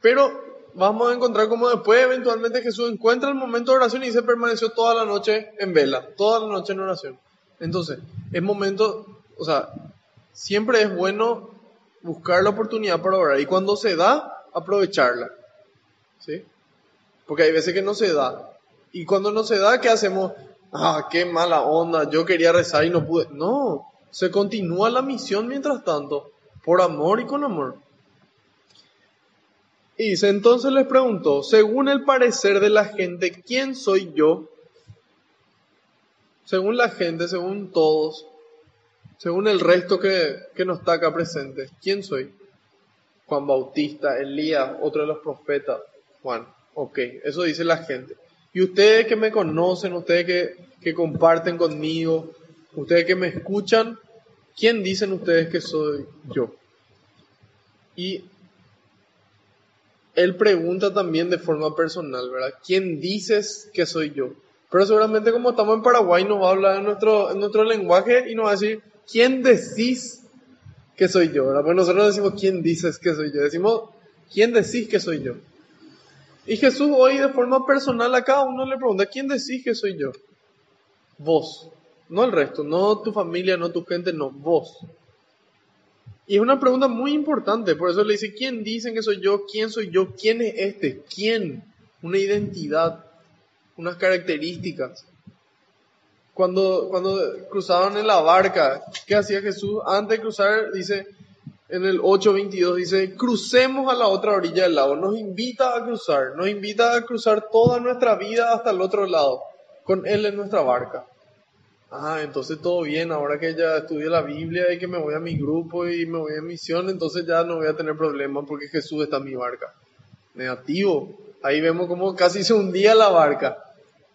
Pero vamos a encontrar como después eventualmente Jesús encuentra el momento de oración y se permaneció toda la noche en vela, toda la noche en oración. Entonces, es momento, o sea, siempre es bueno buscar la oportunidad para orar y cuando se da, aprovecharla. ¿Sí? Porque hay veces que no se da. Y cuando no se da, ¿qué hacemos? Ah, qué mala onda, yo quería rezar y no pude. No, se continúa la misión mientras tanto, por amor y con amor. Y dice, entonces les preguntó, según el parecer de la gente, ¿quién soy yo? Según la gente, según todos, según el resto que, que no está acá presente, ¿quién soy? Juan Bautista, Elías, otro de los profetas, Juan. Ok, eso dice la gente. Y ustedes que me conocen, ustedes que, que comparten conmigo, ustedes que me escuchan, ¿quién dicen ustedes que soy yo? Y él pregunta también de forma personal, ¿verdad? ¿Quién dices que soy yo? Pero seguramente como estamos en Paraguay nos va a hablar en nuestro, en nuestro lenguaje y nos va a decir, ¿quién decís que soy yo? Pues nosotros no decimos, ¿quién dices que soy yo? Decimos, ¿quién decís que soy yo? Y Jesús hoy de forma personal a cada uno le pregunta, ¿quién decís que soy yo? Vos, no el resto, no tu familia, no tu gente, no, vos. Y es una pregunta muy importante, por eso le dice, ¿quién dicen que soy yo? ¿Quién soy yo? ¿Quién es este? ¿Quién? Una identidad, unas características. Cuando, cuando cruzaban en la barca, ¿qué hacía Jesús? Antes de cruzar, dice, en el 8.22, dice, crucemos a la otra orilla del lago. Nos invita a cruzar, nos invita a cruzar toda nuestra vida hasta el otro lado, con Él en nuestra barca. Ah, entonces todo bien, ahora que ya estudié la Biblia y que me voy a mi grupo y me voy a misión, entonces ya no voy a tener problemas porque Jesús está en mi barca. Negativo. Ahí vemos como casi se hundía la barca.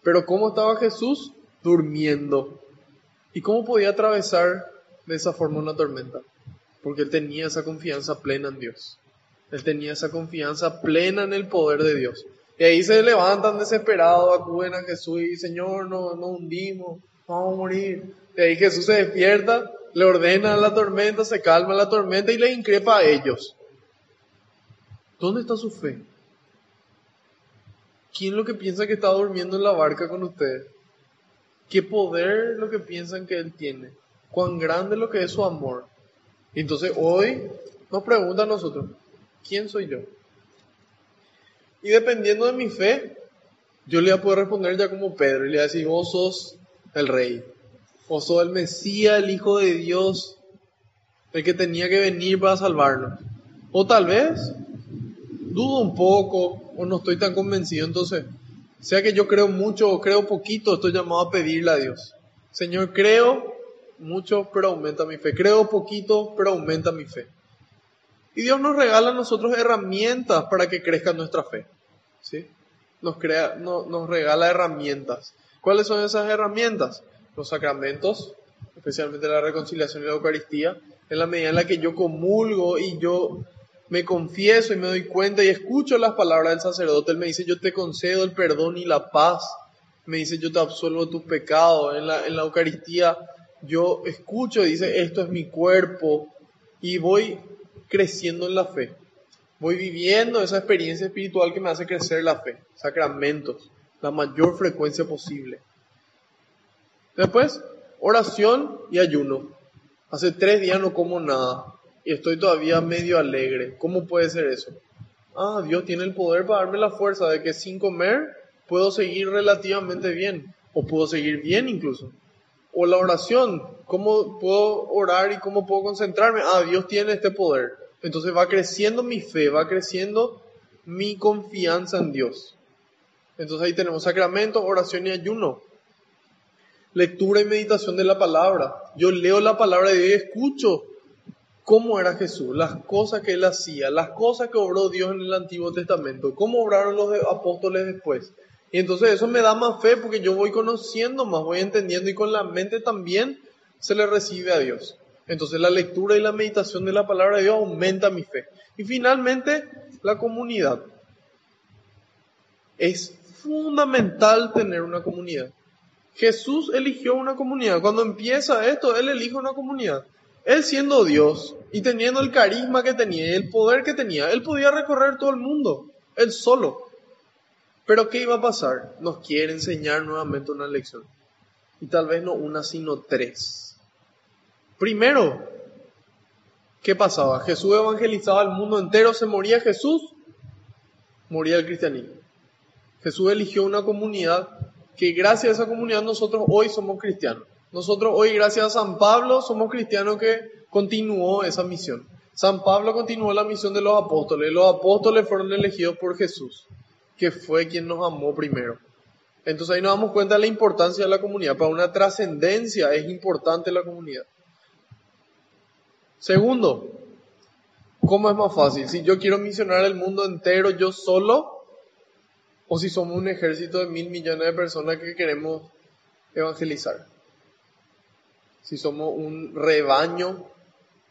Pero ¿cómo estaba Jesús? Durmiendo. ¿Y cómo podía atravesar de esa forma una tormenta? Porque él tenía esa confianza plena en Dios. Él tenía esa confianza plena en el poder de Dios. Y ahí se levantan desesperados, acuden a Jesús y Señor, no, nos hundimos, vamos a morir. Y ahí Jesús se despierta, le ordena la tormenta, se calma la tormenta y le increpa a ellos. ¿Dónde está su fe? ¿Quién lo que piensa que está durmiendo en la barca con ustedes? ¿Qué poder lo que piensan que Él tiene? ¿Cuán grande lo que es su amor? Entonces hoy nos pregunta a nosotros, ¿quién soy yo? Y dependiendo de mi fe, yo le voy a poder responder ya como Pedro y le voy a vos sos el rey, vos sos el Mesías, el Hijo de Dios, el que tenía que venir para salvarnos. O tal vez dudo un poco o no estoy tan convencido, entonces, sea que yo creo mucho o creo poquito, estoy llamado a pedirle a Dios. Señor, creo mucho, pero aumenta mi fe. Creo poquito, pero aumenta mi fe. Y Dios nos regala a nosotros herramientas para que crezca nuestra fe. ¿sí? Nos, crea, no, nos regala herramientas. ¿Cuáles son esas herramientas? Los sacramentos, especialmente la reconciliación y la Eucaristía, en la medida en la que yo comulgo y yo me confieso y me doy cuenta y escucho las palabras del sacerdote, él me dice, yo te concedo el perdón y la paz, me dice, yo te absuelvo tus pecados, en la, en la Eucaristía yo escucho, dice, esto es mi cuerpo y voy creciendo en la fe. Voy viviendo esa experiencia espiritual que me hace crecer la fe. Sacramentos, la mayor frecuencia posible. Después, oración y ayuno. Hace tres días no como nada y estoy todavía medio alegre. ¿Cómo puede ser eso? Ah, Dios tiene el poder para darme la fuerza de que sin comer puedo seguir relativamente bien o puedo seguir bien incluso. O la oración, ¿cómo puedo orar y cómo puedo concentrarme? Ah, Dios tiene este poder. Entonces va creciendo mi fe, va creciendo mi confianza en Dios. Entonces ahí tenemos sacramento, oración y ayuno. Lectura y meditación de la palabra. Yo leo la palabra de Dios y escucho cómo era Jesús, las cosas que él hacía, las cosas que obró Dios en el Antiguo Testamento, cómo obraron los apóstoles después. Y entonces eso me da más fe porque yo voy conociendo más, voy entendiendo y con la mente también se le recibe a Dios. Entonces la lectura y la meditación de la palabra de Dios aumenta mi fe. Y finalmente, la comunidad. Es fundamental tener una comunidad. Jesús eligió una comunidad. Cuando empieza esto, Él elige una comunidad. Él siendo Dios y teniendo el carisma que tenía y el poder que tenía, Él podía recorrer todo el mundo, Él solo. Pero ¿qué iba a pasar? Nos quiere enseñar nuevamente una lección. Y tal vez no una, sino tres. Primero, ¿qué pasaba? Jesús evangelizaba al mundo entero, se moría Jesús, moría el cristianismo. Jesús eligió una comunidad que gracias a esa comunidad nosotros hoy somos cristianos. Nosotros hoy, gracias a San Pablo, somos cristianos que continuó esa misión. San Pablo continuó la misión de los apóstoles. Los apóstoles fueron elegidos por Jesús que fue quien nos amó primero. Entonces ahí nos damos cuenta de la importancia de la comunidad. Para una trascendencia es importante la comunidad. Segundo, ¿cómo es más fácil? Si yo quiero misionar el mundo entero yo solo o si somos un ejército de mil millones de personas que queremos evangelizar. Si somos un rebaño,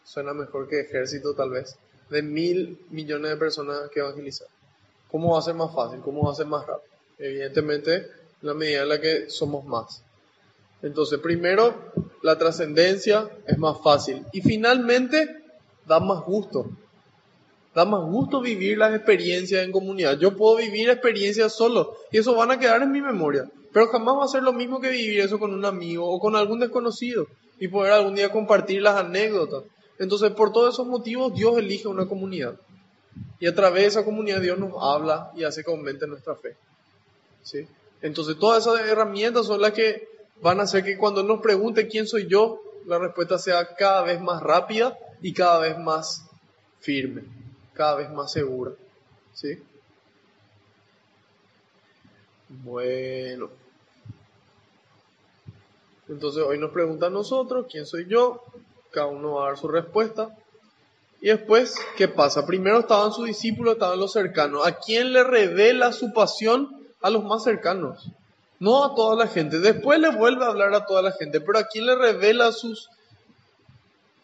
suena mejor que ejército tal vez, de mil millones de personas que evangelizar. ¿Cómo va a ser más fácil? ¿Cómo va a ser más rápido? Evidentemente, en la medida en la que somos más. Entonces, primero, la trascendencia es más fácil. Y finalmente, da más gusto. Da más gusto vivir las experiencias en comunidad. Yo puedo vivir experiencias solo y eso van a quedar en mi memoria. Pero jamás va a ser lo mismo que vivir eso con un amigo o con algún desconocido y poder algún día compartir las anécdotas. Entonces, por todos esos motivos, Dios elige una comunidad. Y a través de esa comunidad Dios nos habla y hace que aumente nuestra fe. ¿Sí? Entonces todas esas herramientas son las que van a hacer que cuando nos pregunte quién soy yo, la respuesta sea cada vez más rápida y cada vez más firme, cada vez más segura. ¿Sí? Bueno. Entonces hoy nos pregunta a nosotros quién soy yo, cada uno va a dar su respuesta. Y después, ¿qué pasa? Primero estaban sus discípulos, estaban los cercanos. ¿A quién le revela su pasión? A los más cercanos. No a toda la gente. Después le vuelve a hablar a toda la gente. Pero ¿a quién le revela sus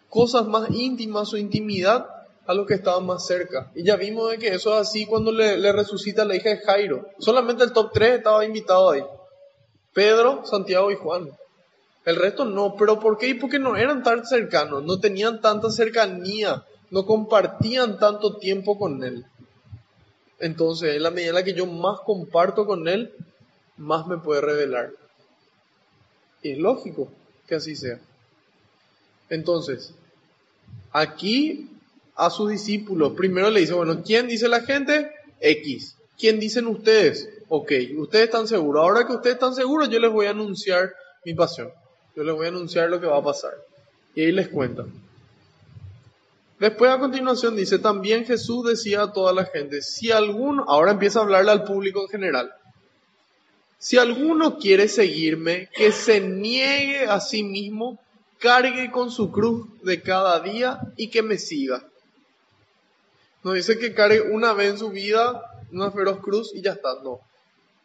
cosas más íntimas, su intimidad? a los que estaban más cerca. Y ya vimos de que eso es así cuando le, le resucita la hija de Jairo. Solamente el top 3 estaba invitado ahí. Pedro, Santiago y Juan. El resto no. ¿Pero por qué? Porque no eran tan cercanos, no tenían tanta cercanía, no compartían tanto tiempo con Él. Entonces, en la medida en la que yo más comparto con Él, más me puede revelar. Y es lógico que así sea. Entonces, aquí a sus discípulos, primero le dice, bueno, ¿quién dice la gente? X. ¿Quién dicen ustedes? Ok, ustedes están seguros. Ahora que ustedes están seguros, yo les voy a anunciar mi pasión. Yo les voy a anunciar lo que va a pasar. Y ahí les cuenta. Después a continuación dice, también Jesús decía a toda la gente, si alguno, ahora empieza a hablarle al público en general, si alguno quiere seguirme, que se niegue a sí mismo, cargue con su cruz de cada día y que me siga. No dice que cargue una vez en su vida una feroz cruz y ya está, no.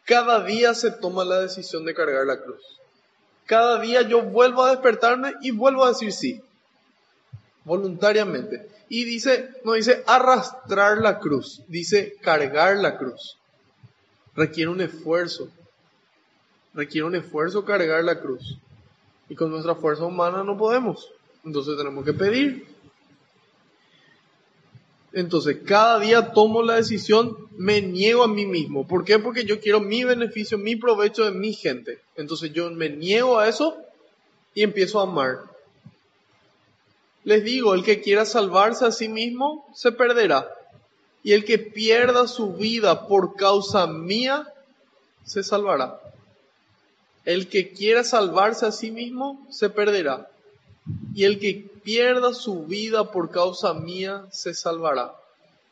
Cada día se toma la decisión de cargar la cruz. Cada día yo vuelvo a despertarme y vuelvo a decir sí. Voluntariamente. Y dice, no dice arrastrar la cruz, dice cargar la cruz. Requiere un esfuerzo. Requiere un esfuerzo cargar la cruz. Y con nuestra fuerza humana no podemos. Entonces tenemos que pedir. Entonces, cada día tomo la decisión, me niego a mí mismo. ¿Por qué? Porque yo quiero mi beneficio, mi provecho de mi gente. Entonces yo me niego a eso y empiezo a amar. Les digo, el que quiera salvarse a sí mismo, se perderá. Y el que pierda su vida por causa mía, se salvará. El que quiera salvarse a sí mismo, se perderá. Y el que pierda su vida por causa mía, se salvará.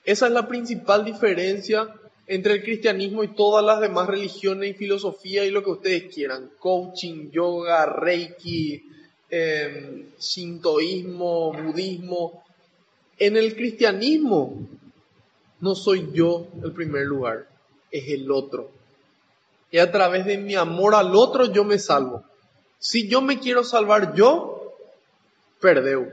Esa es la principal diferencia entre el cristianismo y todas las demás religiones y filosofía y lo que ustedes quieran. Coaching, yoga, reiki, eh, budismo. En el cristianismo no soy yo el primer lugar, es el otro. Y a través de mi amor al otro yo me salvo. Si yo me quiero salvar yo, perdeu.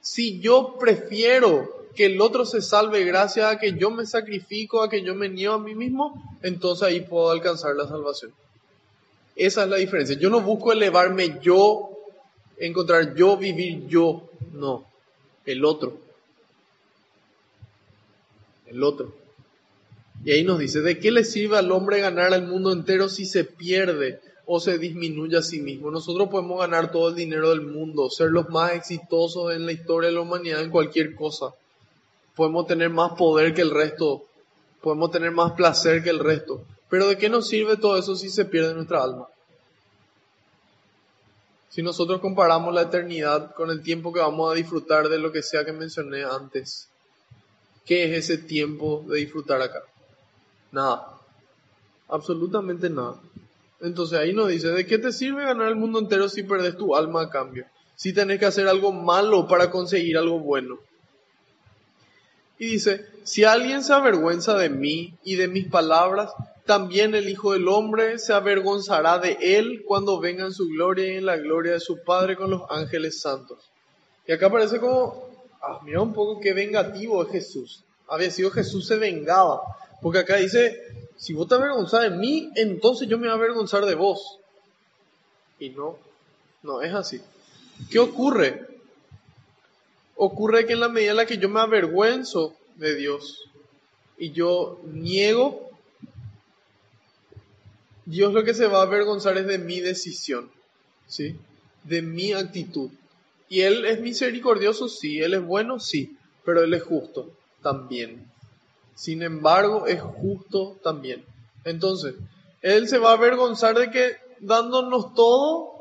Si yo prefiero que el otro se salve gracias a que yo me sacrifico, a que yo me niego a mí mismo, entonces ahí puedo alcanzar la salvación. Esa es la diferencia. Yo no busco elevarme yo, encontrar yo, vivir yo. No, el otro. El otro. Y ahí nos dice, ¿de qué le sirve al hombre ganar al mundo entero si se pierde o se disminuye a sí mismo? Nosotros podemos ganar todo el dinero del mundo, ser los más exitosos en la historia de la humanidad en cualquier cosa. Podemos tener más poder que el resto, podemos tener más placer que el resto. Pero ¿de qué nos sirve todo eso si se pierde nuestra alma? Si nosotros comparamos la eternidad con el tiempo que vamos a disfrutar de lo que sea que mencioné antes, ¿qué es ese tiempo de disfrutar acá? Nada. Absolutamente nada. Entonces ahí nos dice, ¿de qué te sirve ganar el mundo entero si perdes tu alma a cambio? Si tenés que hacer algo malo para conseguir algo bueno. Y dice, si alguien se avergüenza de mí y de mis palabras, también el Hijo del Hombre se avergonzará de él cuando venga en su gloria y en la gloria de su Padre con los ángeles santos. Y acá parece como, ah, mira un poco qué vengativo es Jesús. Había sido Jesús se vengaba. Porque acá dice, si vos te avergonzás de mí, entonces yo me voy a avergonzar de vos. Y no, no es así. ¿Qué ocurre? Ocurre que en la medida en la que yo me avergüenzo de Dios y yo niego, Dios lo que se va a avergonzar es de mi decisión, ¿sí? De mi actitud. Y Él es misericordioso, sí, Él es bueno, sí, pero Él es justo también. Sin embargo, es justo también. Entonces, Él se va a avergonzar de que dándonos todo,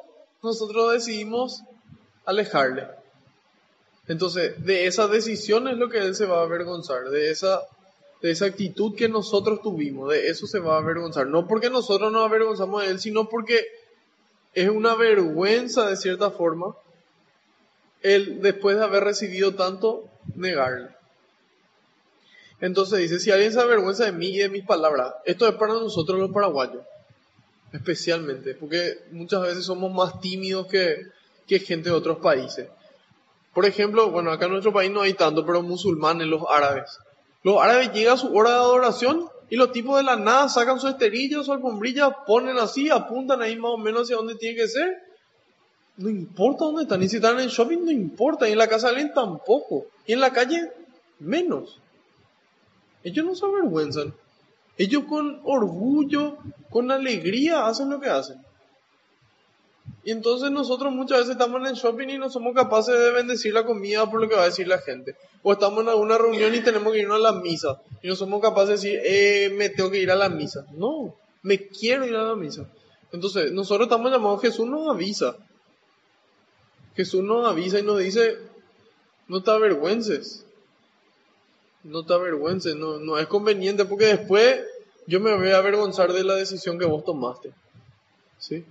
nosotros decidimos alejarle. Entonces, de esa decisión es lo que Él se va a avergonzar, de esa, de esa actitud que nosotros tuvimos, de eso se va a avergonzar. No porque nosotros nos avergonzamos de Él, sino porque es una vergüenza de cierta forma Él, después de haber recibido tanto, negarle. Entonces dice, si alguien se avergüenza de mí y de mis palabras, esto es para nosotros los paraguayos, especialmente, porque muchas veces somos más tímidos que, que gente de otros países. Por ejemplo, bueno, acá en nuestro país no hay tanto, pero musulmanes, los árabes. Los árabes llega a su hora de adoración y los tipos de la nada sacan su esterilla, su alfombrilla, ponen así, apuntan ahí más o menos hacia donde tiene que ser. No importa dónde están. Y si están en el shopping, no importa. Y en la casa de alguien tampoco. Y en la calle, menos. Ellos no se avergüenzan. Ellos con orgullo, con alegría hacen lo que hacen. Y entonces nosotros muchas veces estamos en el shopping y no somos capaces de bendecir la comida por lo que va a decir la gente. O estamos en alguna reunión y tenemos que irnos a la misa. Y no somos capaces de decir, eh, me tengo que ir a la misa. No, me quiero ir a la misa. Entonces, nosotros estamos llamados, Jesús nos avisa. Jesús nos avisa y nos dice, no te avergüences. No te avergüences, no, no es conveniente porque después yo me voy a avergonzar de la decisión que vos tomaste. ¿Sí?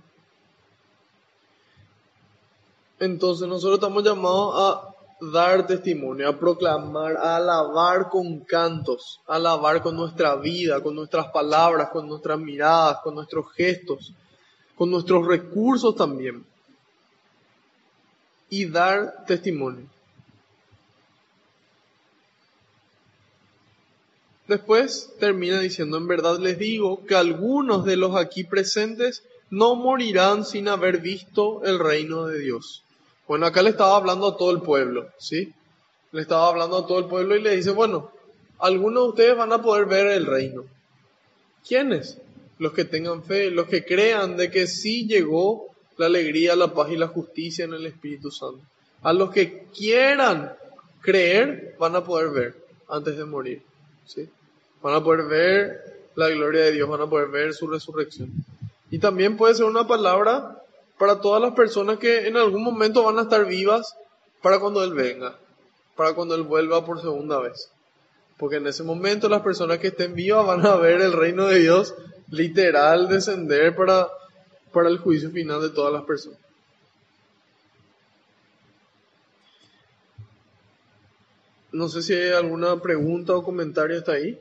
Entonces nosotros estamos llamados a dar testimonio, a proclamar, a alabar con cantos, a alabar con nuestra vida, con nuestras palabras, con nuestras miradas, con nuestros gestos, con nuestros recursos también. Y dar testimonio. Después termina diciendo, en verdad les digo que algunos de los aquí presentes no morirán sin haber visto el reino de Dios. Bueno, acá le estaba hablando a todo el pueblo, ¿sí? Le estaba hablando a todo el pueblo y le dice, bueno, algunos de ustedes van a poder ver el reino. ¿Quiénes? Los que tengan fe, los que crean de que sí llegó la alegría, la paz y la justicia en el Espíritu Santo. A los que quieran creer, van a poder ver antes de morir, ¿sí? Van a poder ver la gloria de Dios, van a poder ver su resurrección. Y también puede ser una palabra para todas las personas que en algún momento van a estar vivas para cuando Él venga, para cuando Él vuelva por segunda vez. Porque en ese momento las personas que estén vivas van a ver el reino de Dios literal descender para, para el juicio final de todas las personas. No sé si hay alguna pregunta o comentario hasta ahí.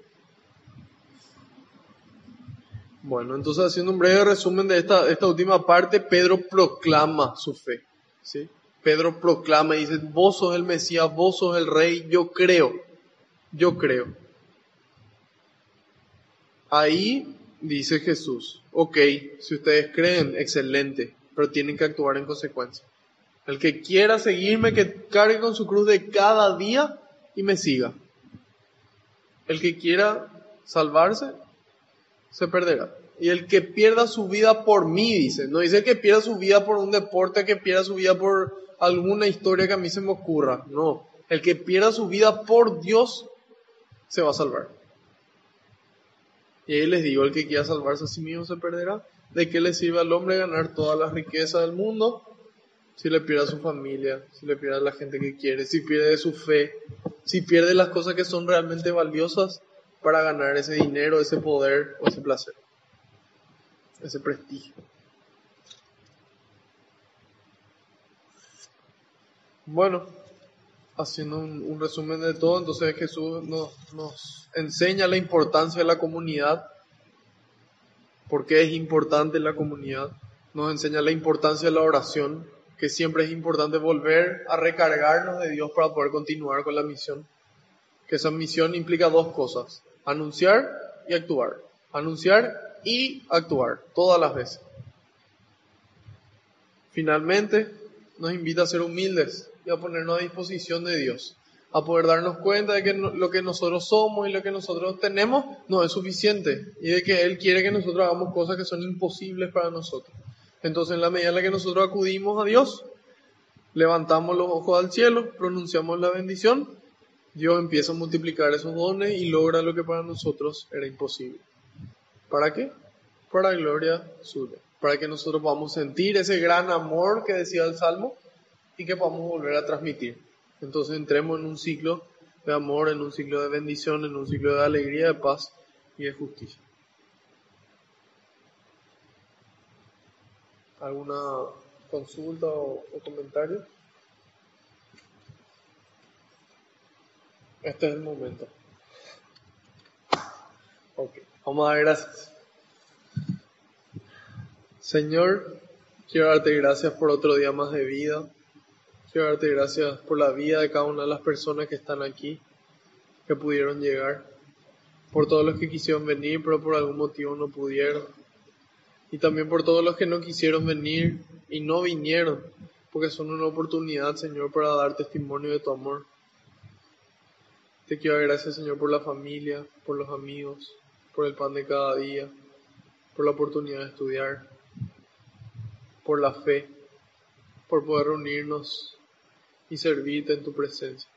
Bueno, entonces haciendo un breve resumen de esta, última parte, Pedro proclama su fe. ¿sí? Pedro proclama y dice, vos sos el Mesías, vos sos el Rey, yo creo, yo creo. Ahí dice Jesús, ok, si ustedes creen, excelente, pero tienen que actuar en consecuencia. El que quiera seguirme, que cargue con su cruz de cada día y me siga. El que quiera salvarse, se perderá. Y el que pierda su vida por mí, dice. No dice que pierda su vida por un deporte, que pierda su vida por alguna historia que a mí se me ocurra. No. El que pierda su vida por Dios, se va a salvar. Y ahí les digo, el que quiera salvarse a sí mismo se perderá. ¿De qué le sirve al hombre ganar toda la riqueza del mundo si le pierde a su familia, si le pierde a la gente que quiere, si pierde su fe, si pierde las cosas que son realmente valiosas para ganar ese dinero, ese poder o ese placer, ese prestigio. Bueno, haciendo un, resumen de todo, entonces Jesús nos, nos enseña la importancia de la comunidad, por qué es importante la comunidad, nos enseña la importancia de la oración, que siempre es importante volver a recargarnos de Dios para poder continuar con la misión. Que esa misión implica dos cosas, anunciar y actuar. Anunciar y actuar, todas las veces. Finalmente, nos invita a ser humildes y a ponernos a disposición de Dios, a poder darnos cuenta de que lo que nosotros somos y lo que nosotros tenemos no es suficiente y de que Él quiere que nosotros hagamos cosas que son imposibles para nosotros. Entonces, en la medida en la que nosotros acudimos a Dios, levantamos los ojos al cielo, pronunciamos la bendición Dios empieza a multiplicar esos dones y logra lo que para nosotros era imposible. ¿Para qué? Para gloria suya. Para que nosotros podamos sentir ese gran amor que decía el Salmo y que podamos volver a transmitir. Entonces entremos en un ciclo de amor, en un ciclo de bendición, en un ciclo de alegría, de paz y de justicia. ¿Alguna consulta o, o comentario? Este es el momento. Ok, vamos a dar gracias. Señor, quiero darte gracias por otro día más de vida. Quiero darte gracias por la vida de cada una de las personas que están aquí, que pudieron llegar, por todos los que quisieron venir, pero por algún motivo no pudieron, y también por todos los que no quisieron venir y no vinieron, porque son una oportunidad, Señor, para dar testimonio de tu amor. Te quiero dar gracias, Señor, por la familia, por los amigos, por el pan de cada día, por la oportunidad de estudiar, por la fe, por poder reunirnos y servirte en tu presencia.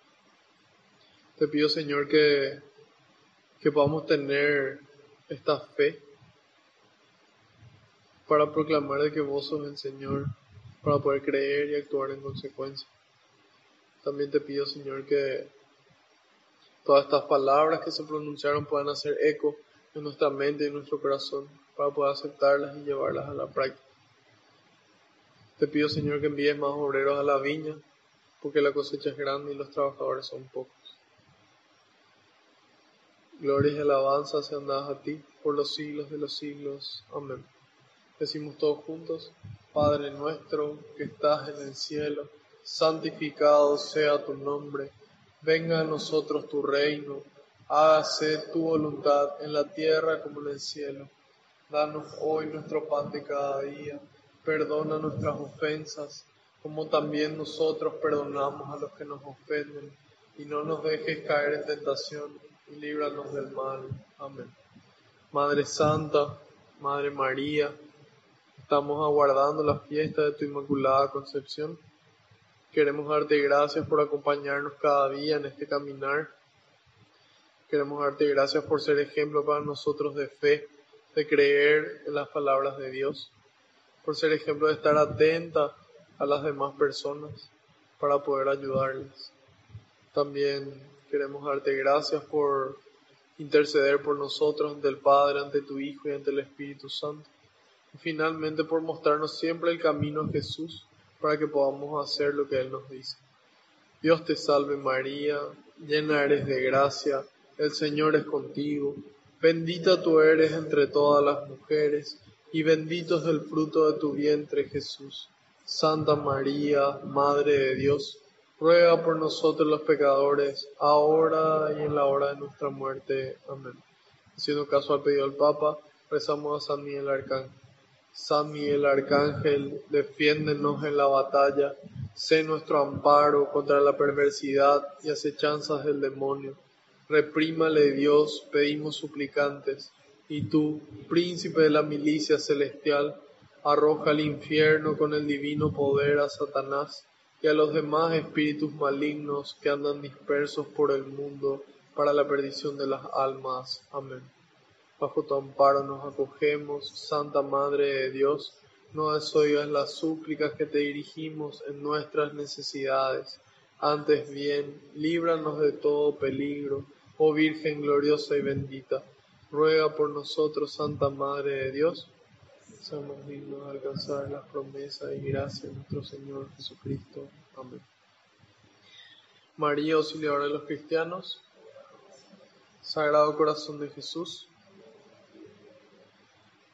Te pido, Señor, que, que podamos tener esta fe para proclamar de que vos sos el Señor, para poder creer y actuar en consecuencia. También te pido, Señor, que todas estas palabras que se pronunciaron puedan hacer eco en nuestra mente y en nuestro corazón, para poder aceptarlas y llevarlas a la práctica. Te pido, Señor, que envíes más obreros a la viña, porque la cosecha es grande y los trabajadores son pocos. Gloria y alabanza sean dadas a ti por los siglos de los siglos. Amén. Decimos todos juntos, Padre nuestro que estás en el cielo, santificado sea tu nombre, venga a nosotros tu reino, hágase tu voluntad en la tierra como en el cielo. Danos hoy nuestro pan de cada día, perdona nuestras ofensas, como también nosotros perdonamos a los que nos ofenden, y no nos dejes caer en tentación, y líbranos del mal. Amén. Madre Santa, Madre María, Estamos aguardando la fiesta de tu Inmaculada Concepción. Queremos darte gracias por acompañarnos cada día en este caminar. Queremos darte gracias por ser ejemplo para nosotros de fe, de creer en las palabras de Dios, por ser ejemplo de estar atenta a las demás personas para poder ayudarles. También queremos darte gracias por interceder por nosotros ante el Padre, ante tu Hijo y ante el Espíritu Santo y finalmente por mostrarnos siempre el camino a Jesús para que podamos hacer lo que Él nos dice. Dios te salve María, llena eres de gracia, el Señor es contigo, bendita tú eres entre todas las mujeres, y bendito es el fruto de tu vientre Jesús. Santa María, Madre de Dios, ruega por nosotros los pecadores, ahora y en la hora de nuestra muerte. Amén. Haciendo caso al pedido del Papa, rezamos a San Miguel Arcángel. San Arcángel, defiéndenos en la batalla, sé nuestro amparo contra la perversidad y acechanzas del demonio. Reprímale Dios, pedimos suplicantes, y tú, príncipe de la milicia celestial, arroja al infierno con el divino poder a Satanás y a los demás espíritus malignos que andan dispersos por el mundo para la perdición de las almas. Amén. Bajo tu amparo nos acogemos, Santa Madre de Dios, no desoigas las súplicas que te dirigimos en nuestras necesidades. Antes bien, líbranos de todo peligro, oh Virgen gloriosa y bendita. Ruega por nosotros, Santa Madre de Dios, seamos dignos de alcanzar las promesas y gracias de nuestro Señor Jesucristo. Amén. María, auxiliadora de los cristianos, Sagrado Corazón de Jesús,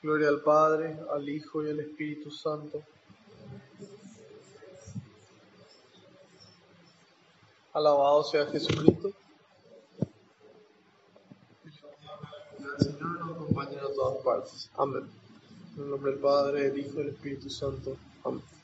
Gloria al Padre, al Hijo y al Espíritu Santo. Alabado sea Jesucristo. El Señor nos acompaña a todas partes. Amén. En el nombre del Padre, del Hijo y del Espíritu Santo. Amén.